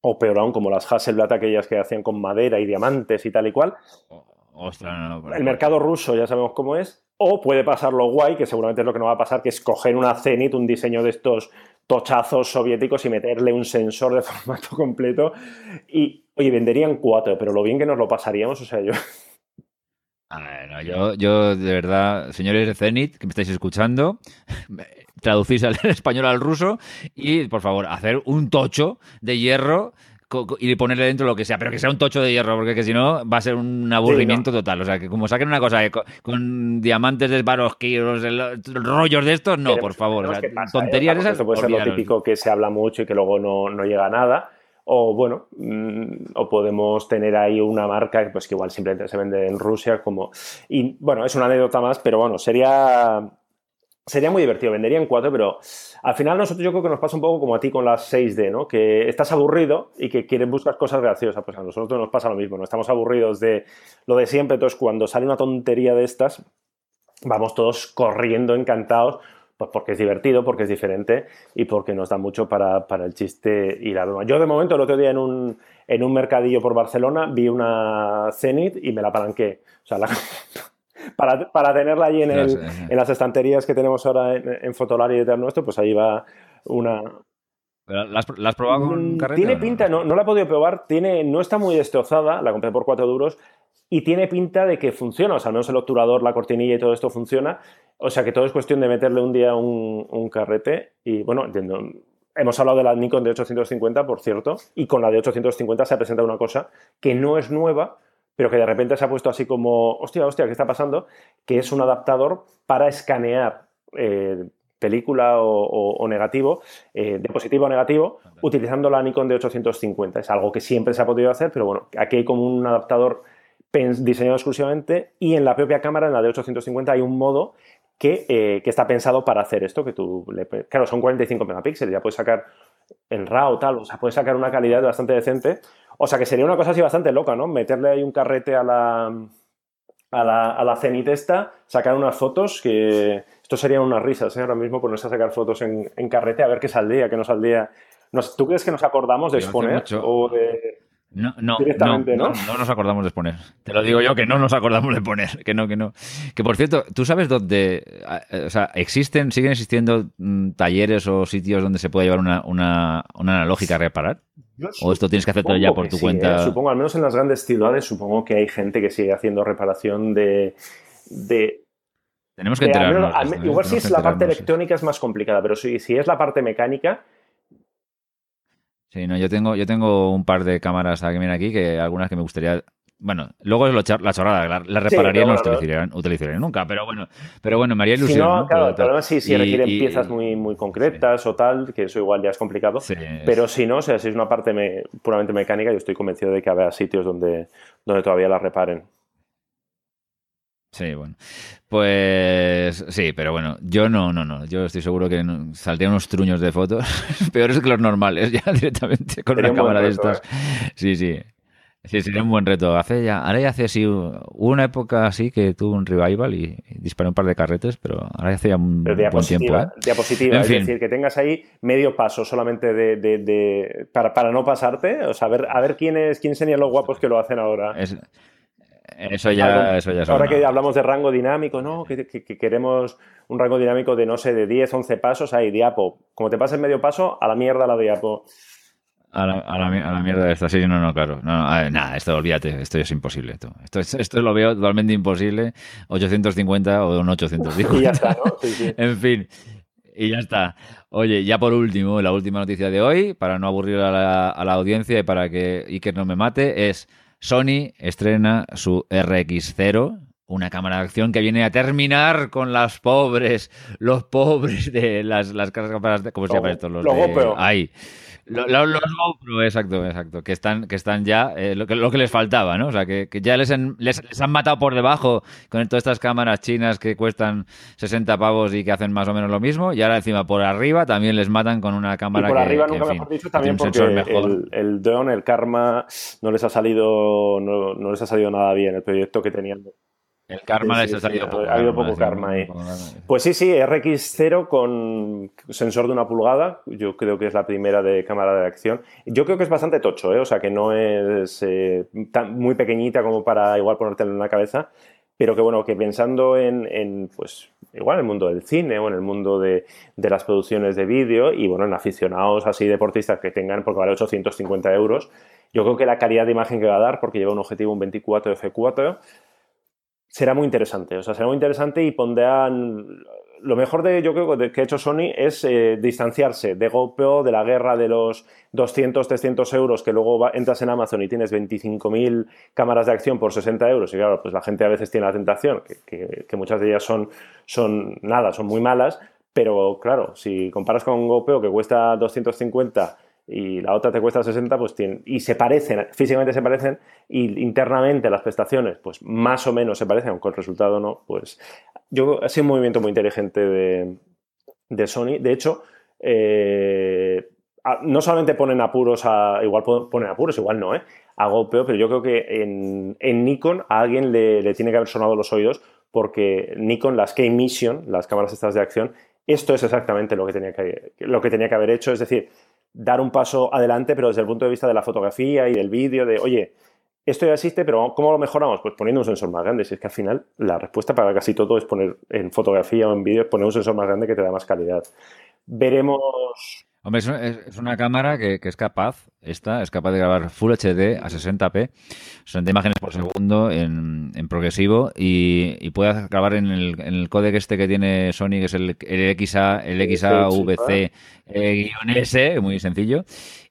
o peor aún, como las Hasselblad, aquellas que hacían con madera y diamantes y tal y cual. Oh no, el mercado ruso ya sabemos cómo es. O puede pasar lo guay, que seguramente es lo que no va a pasar, que es coger una Zenit, un diseño de estos tochazos soviéticos y meterle un sensor de formato completo. Y, oye, venderían cuatro, pero lo bien que nos lo pasaríamos, o sea, yo. yo, yo, de verdad, señores de Zenit, que me estáis escuchando, traducís al español al ruso y, por favor, hacer un tocho de hierro y ponerle dentro lo que sea, pero que sea un tocho de hierro, porque que si no va a ser un aburrimiento total. O sea, que como saquen una cosa con, diamantes de Swarovski, rollos de estos, no, por favor. O sea, tonterías esas. Eso puede ser lo típico que se habla mucho y que luego no, no llega a nada. O bueno, mm, o podemos tener ahí una marca pues, que igual simplemente se vende en Rusia como... Y bueno, es una anécdota más, pero bueno, sería sería muy divertido, venderían cuatro, pero al final nosotros yo creo que nos pasa un poco como a ti con las 6D, ¿no? Que estás aburrido y que quieres buscar cosas graciosas. Pues a nosotros nos pasa lo mismo, ¿no? Estamos aburridos de lo de siempre, entonces cuando sale una tontería de estas, vamos todos corriendo encantados, pues porque es divertido, porque es diferente y porque nos da mucho para, el chiste y la broma. Yo de momento el otro día en un, en un mercadillo por Barcelona vi una Zenit y me la palanqué. O sea, la, para, tenerla allí en, en, las estanterías que tenemos ahora en, en Fotolari y detrás nuestro, pues ahí va una... ¿La has, probado con mm, carrete? Tiene pinta, no, no la he podido probar, tiene, no está muy destrozada, la compré por 4 duros, y tiene pinta de que funciona, o sea, al menos el obturador, la cortinilla y todo esto funciona, o sea que todo es cuestión de meterle un día un, un carrete y bueno, hemos hablado de la Nikon de 850, por cierto, y con la de 850 se ha presentado una cosa que no es nueva, pero que de repente se ha puesto así como, hostia, hostia, ¿qué está pasando? Que es un adaptador para escanear eh, película o, negativo, eh, de positivo o negativo, utilizando la Nikon de 850. Es algo que siempre se ha podido hacer, pero bueno, aquí hay como un adaptador diseñado exclusivamente y en la propia cámara, en la de 850, hay un modo que, eh, que está pensado para hacer esto, que tú, le, claro, son 45 megapíxeles, ya puedes sacar en RAW tal, o sea, puedes sacar una calidad bastante decente o sea que sería una cosa así bastante loca, ¿no? Meterle ahí un carrete a la, a la, a la cenitesta, sacar unas fotos que... Esto sería unas risas, ¿eh? Ahora mismo ponerse a sacar fotos en, en carrete a ver qué saldría, qué no saldría. ¿Tú crees que nos acordamos de exponer o de...? No, no, no, no, no, nos acordamos de exponer. Te lo digo yo que no nos acordamos de poner, que no, que no. Que por cierto, ¿tú sabes dónde, o sea, existen, siguen existiendo mm, talleres o sitios donde se puede llevar una, una, una analógica a reparar? ¿O esto tienes que hacerlo ya por tu cuenta? ¿eh? Supongo, al menos en las grandes ciudades, supongo que hay gente que sigue haciendo reparación de. Tenemos que enterarnos. ¿eh? igual si es la parte electrónica es más complicada, pero si, si es la parte mecánica. Sí, no, yo tengo, yo tengo un par de cámaras que vienen aquí, que algunas que me gustaría bueno, luego es la chorrada, la, repararía no la utilizaría, nunca, pero bueno, pero bueno, me haría ilusión. Si no, claro, pero, sí, si requieren piezas muy, muy concretas o tal, que eso igual ya es complicado. pero si no, o sea, si es una parte puramente mecánica, yo estoy convencido de que habrá sitios donde, donde todavía la reparen. Sí, bueno. Pues sí, pero bueno, yo no, no, no. Yo estoy seguro que saldría unos truños de fotos peores que los normales, ya directamente con una cámara de estas. Sí, sí. Sí, sería un buen reto. Hace ya, ahora ya hace así, una época así que tuvo un revival y, disparó un par de carretes, pero ahora ya hace ya un buen tiempo. ¿eh? Diapositiva, es decir, que tengas ahí medio paso solamente de, de, para, para, no pasarte, o sea, a ver, a ver quién, es, quién serían los guapos que lo hacen ahora. eso ya, eso ya Ahora que hablamos de rango dinámico, ¿no? Que, que, queremos un rango dinámico de, no sé, de 10, 11 pasos, ahí, diapo. Como te pases medio paso, a la mierda la diapo. A la, a, la, a la, mierda de esta, sí, no, no, claro. No, nada, esto olvídate, esto es imposible. Esto, esto, esto lo veo totalmente imposible. 850 o un 850. y ya está, ¿no? Sí, sí. en fin, y ya está. Oye, ya por último, la última noticia de hoy, para no aburrir a la, a la audiencia y para que Iker no me mate, es Sony estrena su RX0, una cámara de acción que viene a terminar con las pobres, los pobres de las, las cámaras, ¿cómo se llama esto? Los, los de, ahí. Los, los, GoPro, exacto, exacto, que están, que están ya, eh, lo, que, lo que les faltaba, ¿no? O sea, que, que ya les han, les, les, han matado por debajo con todas estas cámaras chinas que cuestan 60 pavos y que hacen más o menos lo mismo, y ahora encima por arriba también les matan con una cámara y por que, arriba que, nunca en fin, mejor dicho también porque el, el drone, el Karma, no les ha salido, no, no les ha salido nada bien el proyecto que tenían. El karma sí, les ha salido sí, poco. Ha habido poco karma ahí. Pues sí, sí, RX0 con sensor de una pulgada. Yo creo que es la primera de cámara de acción. Yo creo que es bastante tocho, ¿eh? o sea que no es eh, tan, muy pequeñita como para igual ponértelo en la cabeza. Pero que bueno, que pensando en, en, pues igual en el mundo del cine o en el mundo de, de las producciones de vídeo y bueno, en aficionados así deportistas que tengan, porque vale 850 euros, yo creo que la calidad de imagen que va a dar, porque lleva un objetivo un 24 f4, será muy interesante. O sea, será muy interesante y pondrán. Lo mejor de yo creo que ha hecho Sony es eh, distanciarse de GoPro, de la guerra de los 200, 300 euros que luego entras en Amazon y tienes 25.000 cámaras de acción por 60 euros. Y claro, pues la gente a veces tiene la tentación, que, que, que muchas de ellas son, son nada, son muy malas. Pero claro, si comparas con GoPro que cuesta 250 y la otra te cuesta 60, pues tienen, y se parecen, físicamente se parecen, y internamente las prestaciones, pues más o menos se parecen, aunque el resultado no, pues yo ha sido un movimiento muy inteligente de, de Sony. De hecho, eh, no solamente ponen apuros a, igual ponen apuros, igual no, ¿eh? a GoPro, pero yo creo que en, en Nikon a alguien le, tiene que haber sonado los oídos porque Nikon, las K-Mission, las cámaras estas de acción, esto es exactamente lo que tenía que, lo que, tenía que haber hecho, es decir, dar un paso adelante, pero desde el punto de vista de la fotografía y del vídeo, de, oye, esto ya existe, pero ¿cómo lo mejoramos? Pues poniendo un sensor más grande. Si es que al final la respuesta para casi todo es poner en fotografía o en vídeo, poner un sensor más grande que te da más calidad. Veremos. Hombre, es una cámara que, que, es capaz, esta, es capaz de grabar Full HD a 60p, 60 imágenes por segundo en, en progresivo y, y, puede grabar en el, en el códec este que tiene Sony, que es el, el XA, el XAVC eh, S, muy sencillo,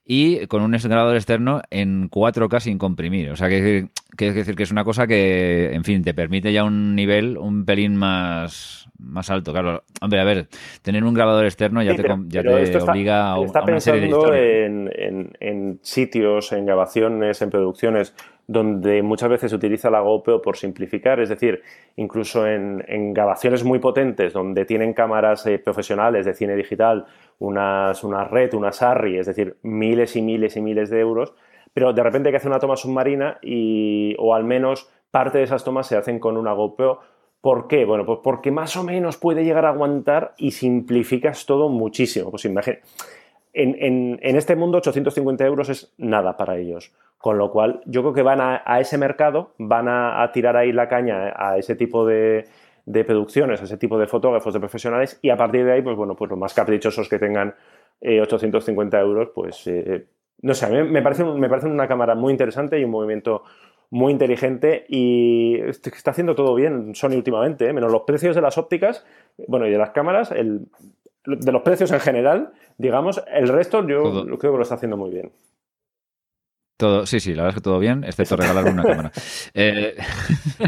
y con un grabador externo en 4K sin comprimir. O sea, que, que, que decir que es una cosa que, en fin, te permite ya un nivel un pelín más, más alto. Claro, hombre, a ver, tener un grabador externo ya sí, te, pero, ya pero te obliga está, a, a una serie de historias. En, en, en sitios, en grabaciones, en producciones donde muchas veces se utiliza la GoPro por simplificar, es decir, incluso en, grabaciones muy potentes donde tienen cámaras eh, profesionales de cine digital, unas, una red, unas ARRI, es decir, miles y miles y miles de euros, pero de repente hay que hacer una toma submarina y, o al menos parte de esas tomas se hacen con una GoPro. ¿Por qué? Bueno, pues porque más o menos puede llegar a aguantar y simplificas todo muchísimo. Pues imagínate. En, este mundo 850 euros es nada para ellos. Con lo cual, yo creo que van a, ese mercado, van a, tirar ahí la caña a ese tipo de, producciones, a ese tipo de fotógrafos, de profesionales, y a partir de ahí, pues bueno, pues los más caprichosos que tengan eh, 850 euros, pues eh, no sé, a mí me parece, me parece una cámara muy interesante y un movimiento muy inteligente y está haciendo todo bien Sony últimamente, ¿eh? menos los precios de las ópticas, bueno, y de las cámaras, el, de los precios en general, digamos, el resto yo todo. creo que lo está haciendo muy bien. Todo, sí, sí, la verdad es que todo bien, excepto regalar una cámara. Eh,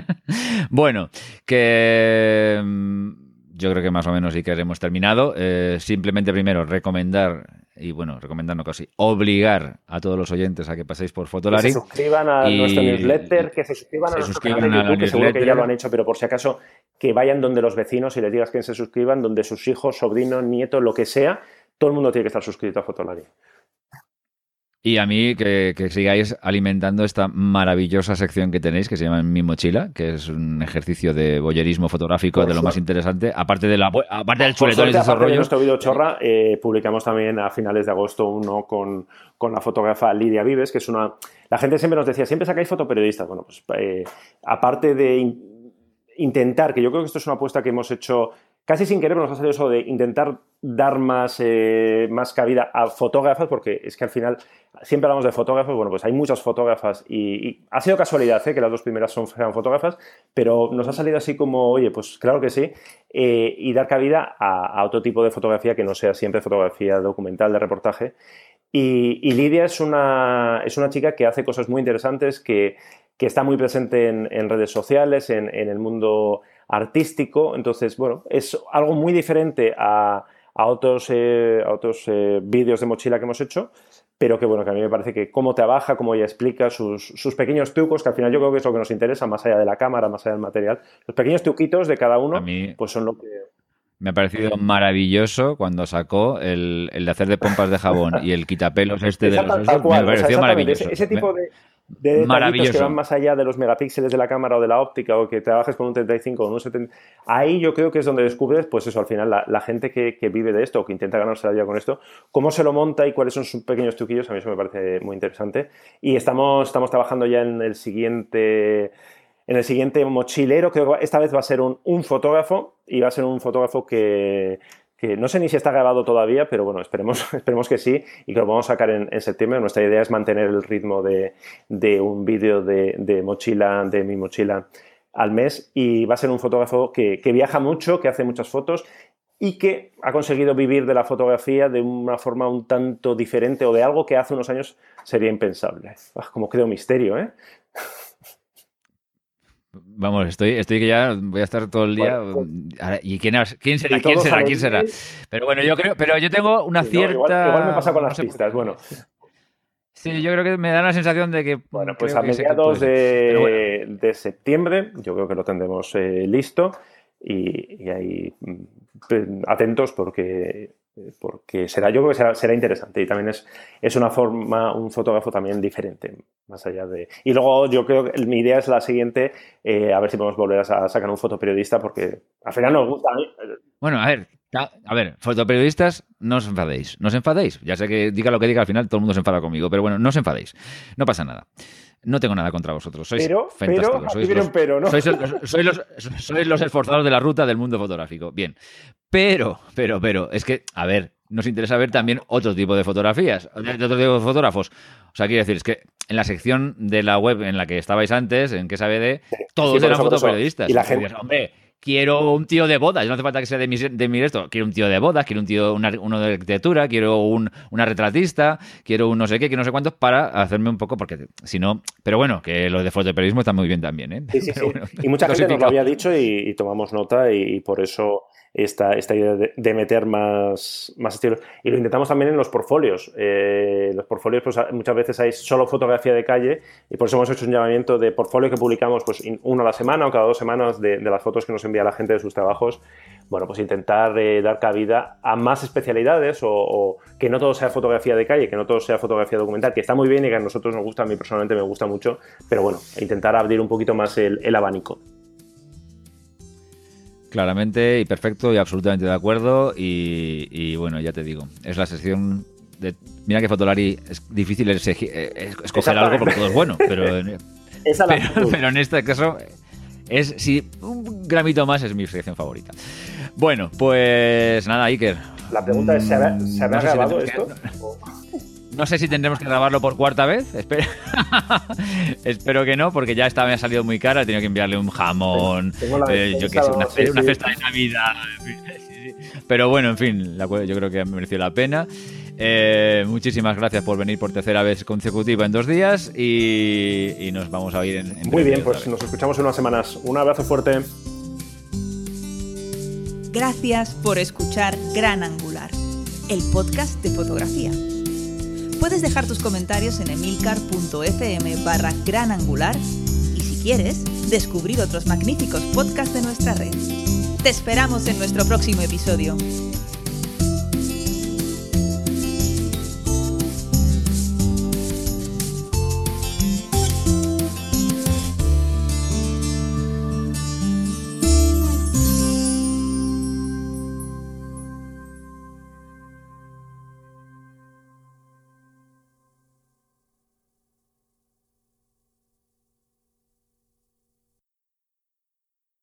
bueno, que mm, yo creo que más o menos sí que hemos terminado. Eh, simplemente primero recomendar, y bueno, recomendando casi, obligar a todos los oyentes a que paséis por Fotolari. Que se suscriban a y, nuestro newsletter, que se suscriban se a nuestro canal de YouTube, que seguro que ya lo han hecho, pero por si acaso que vayan donde los vecinos y les digas que se suscriban, donde sus hijos, sobrinos, nietos, lo que sea, todo el mundo tiene que estar suscrito a Fotolari. Y a mí que, sigáis alimentando esta maravillosa sección que tenéis, que se llama Mi Mochila, que es un ejercicio de boyerismo fotográfico de lo más interesante. Aparte, de la, aparte del chuletón y desarrollo. En nuestro video chorra eh, publicamos también a finales de agosto uno con, la fotógrafa Lidia Vives, que es una... La gente siempre nos decía, siempre sacáis fotoperiodistas. Bueno, pues eh, aparte de intentar, que yo creo que esto es una apuesta que hemos hecho casi sin querer nos ha salido eso de intentar dar más, eh, más cabida a fotógrafas, porque es que al final siempre hablamos de fotógrafos, bueno, pues hay muchas fotógrafas y, ha sido casualidad ¿eh? que las dos primeras son, fotógrafas, pero nos ha salido así como, oye, pues claro que sí, eh, y dar cabida a, otro tipo de fotografía que no sea siempre fotografía documental de reportaje. Y, Lidia es una, es una chica que hace cosas muy interesantes, que, está muy presente en, redes sociales, en el mundo artístico. Entonces, bueno, es algo muy diferente a, otros, eh, otros eh, vídeos de mochila que hemos hecho, pero que bueno, que a mí me parece que cómo trabaja, cómo ella explica sus, trucos, que al final yo creo que es lo que nos interesa, más allá de la cámara, más allá del material. Los pequeños truquitos de cada uno, pues son lo que... Me ha parecido maravilloso cuando sacó el, de hacer de pompas de jabón y el quitapelos este de los me pareció maravilloso. ese tipo de, de detallitos que van más allá de los megapíxeles de la cámara o de la óptica o que trabajes con un 35 o un 70. Ahí yo creo que es donde descubres, pues eso, al final, la, gente que, vive de esto o que intenta ganarse la vida con esto, cómo se lo monta y cuáles son sus pequeños truquillos, a mí eso me parece muy interesante. Y estamos, estamos trabajando ya en el siguiente en el siguiente mochilero, creo que esta vez va a ser un, un fotógrafo y va a ser un fotógrafo que, no sé ni si está grabado todavía, pero bueno, esperemos, esperemos que sí y que lo vamos a sacar en, septiembre. Nuestra idea es mantener el ritmo de, un vídeo de, mochila, de mi mochila al mes y va a ser un fotógrafo que, viaja mucho, que hace muchas fotos y que ha conseguido vivir de la fotografía de una forma un tanto diferente o de algo que hace unos años sería impensable. Ah, como creo misterio, ¿eh? Vamos, estoy, estoy que ya voy a estar todo el día. Pues ¿Y quién, quién será? ¿Quién será? ¿Quién será? Pero bueno, yo creo, pero yo tengo una cierta. igual, me pasa con las pistas, bueno. Sí, yo creo que me da la sensación de que. Bueno, pues a mediados de, de, septiembre, yo creo que lo tendremos eh, listo y, y ahí mm, atentos porque porque será, yo creo que será, será, interesante y también es, es una forma, un fotógrafo también diferente, más allá de... Y luego yo creo que mi idea es la siguiente, eh, a ver si podemos volver a, sacar un fotoperiodista porque al final nos gusta mí. Bueno, a ver, a ver, fotoperiodistas, no os enfadéis, no os enfadéis. Ya sé que diga lo que diga, al final todo el mundo se enfada conmigo, pero bueno, no os enfadéis, no pasa nada. No tengo nada contra vosotros. Sois pero, fantásticos. sois, los, pero, ¿no? sois, los, esforzados de la ruta del mundo fotográfico. Bien. Pero, pero, pero, es que, a ver, nos interesa ver también otro tipo de fotografías, de otro tipo de fotógrafos. O sea, quiero decir, es que en la sección de la web en la que estabais antes, en que sabe de, todos eran fotoperiodistas. Y la gente, hombre, quiero un tío de bodas, no hace falta que sea de mi, de mi esto, quiero un tío de bodas, quiero un tío, uno de arquitectura, quiero un, una retratista, quiero un no sé qué, quiero no sé cuántos, para hacerme un poco, porque si no, pero bueno, que lo de fotoperiodismo está muy bien también, ¿eh? Sí, sí, sí. y mucha gente nos lo había dicho y, tomamos nota y por eso esta, esta idea de, meter más, más estilos. Y lo intentamos también en los portfolios. Eh, los portfolios, pues muchas veces hay solo fotografía de calle y por eso hemos hecho un llamamiento de portfolio que publicamos pues uno a la semana o cada dos semanas de, las fotos que nos envía la gente de sus trabajos. Bueno, pues intentar eh, dar cabida a más especialidades o, que no todo sea fotografía de calle, que no todo sea fotografía documental, que está muy bien y que a nosotros nos gusta, a mí personalmente me gusta mucho, pero bueno, intentar abrir un poquito más el abanico. Claramente y perfecto y absolutamente de acuerdo. Y, bueno, ya te digo, es la sección de. Mira que Fotolari es difícil eh, escoger algo porque todo es bueno, pero, pero, en este caso es si un gramito más es mi sección favorita. Bueno, pues nada, Iker. La pregunta es: ¿se habrá, ¿se habrá grabado esto? No sé si tendremos que grabarlo por cuarta vez. Espero, que no, porque ya esta me ha salido muy cara. He tenido que enviarle un jamón, eh, yo que sé, una, fiesta de Navidad. Pero bueno, en fin, yo creo que mereció la pena. Eh, muchísimas gracias por venir por tercera vez consecutiva en dos días y, nos vamos a ir en, Muy bien, pues nos escuchamos en unas semanas. Un abrazo fuerte. Gracias por escuchar Gran Angular, el podcast de fotografía. Puedes dejar tus comentarios en emilcar.fm barra gran angular y si quieres, descubrir otros magníficos podcasts de nuestra red. Te esperamos en nuestro próximo episodio.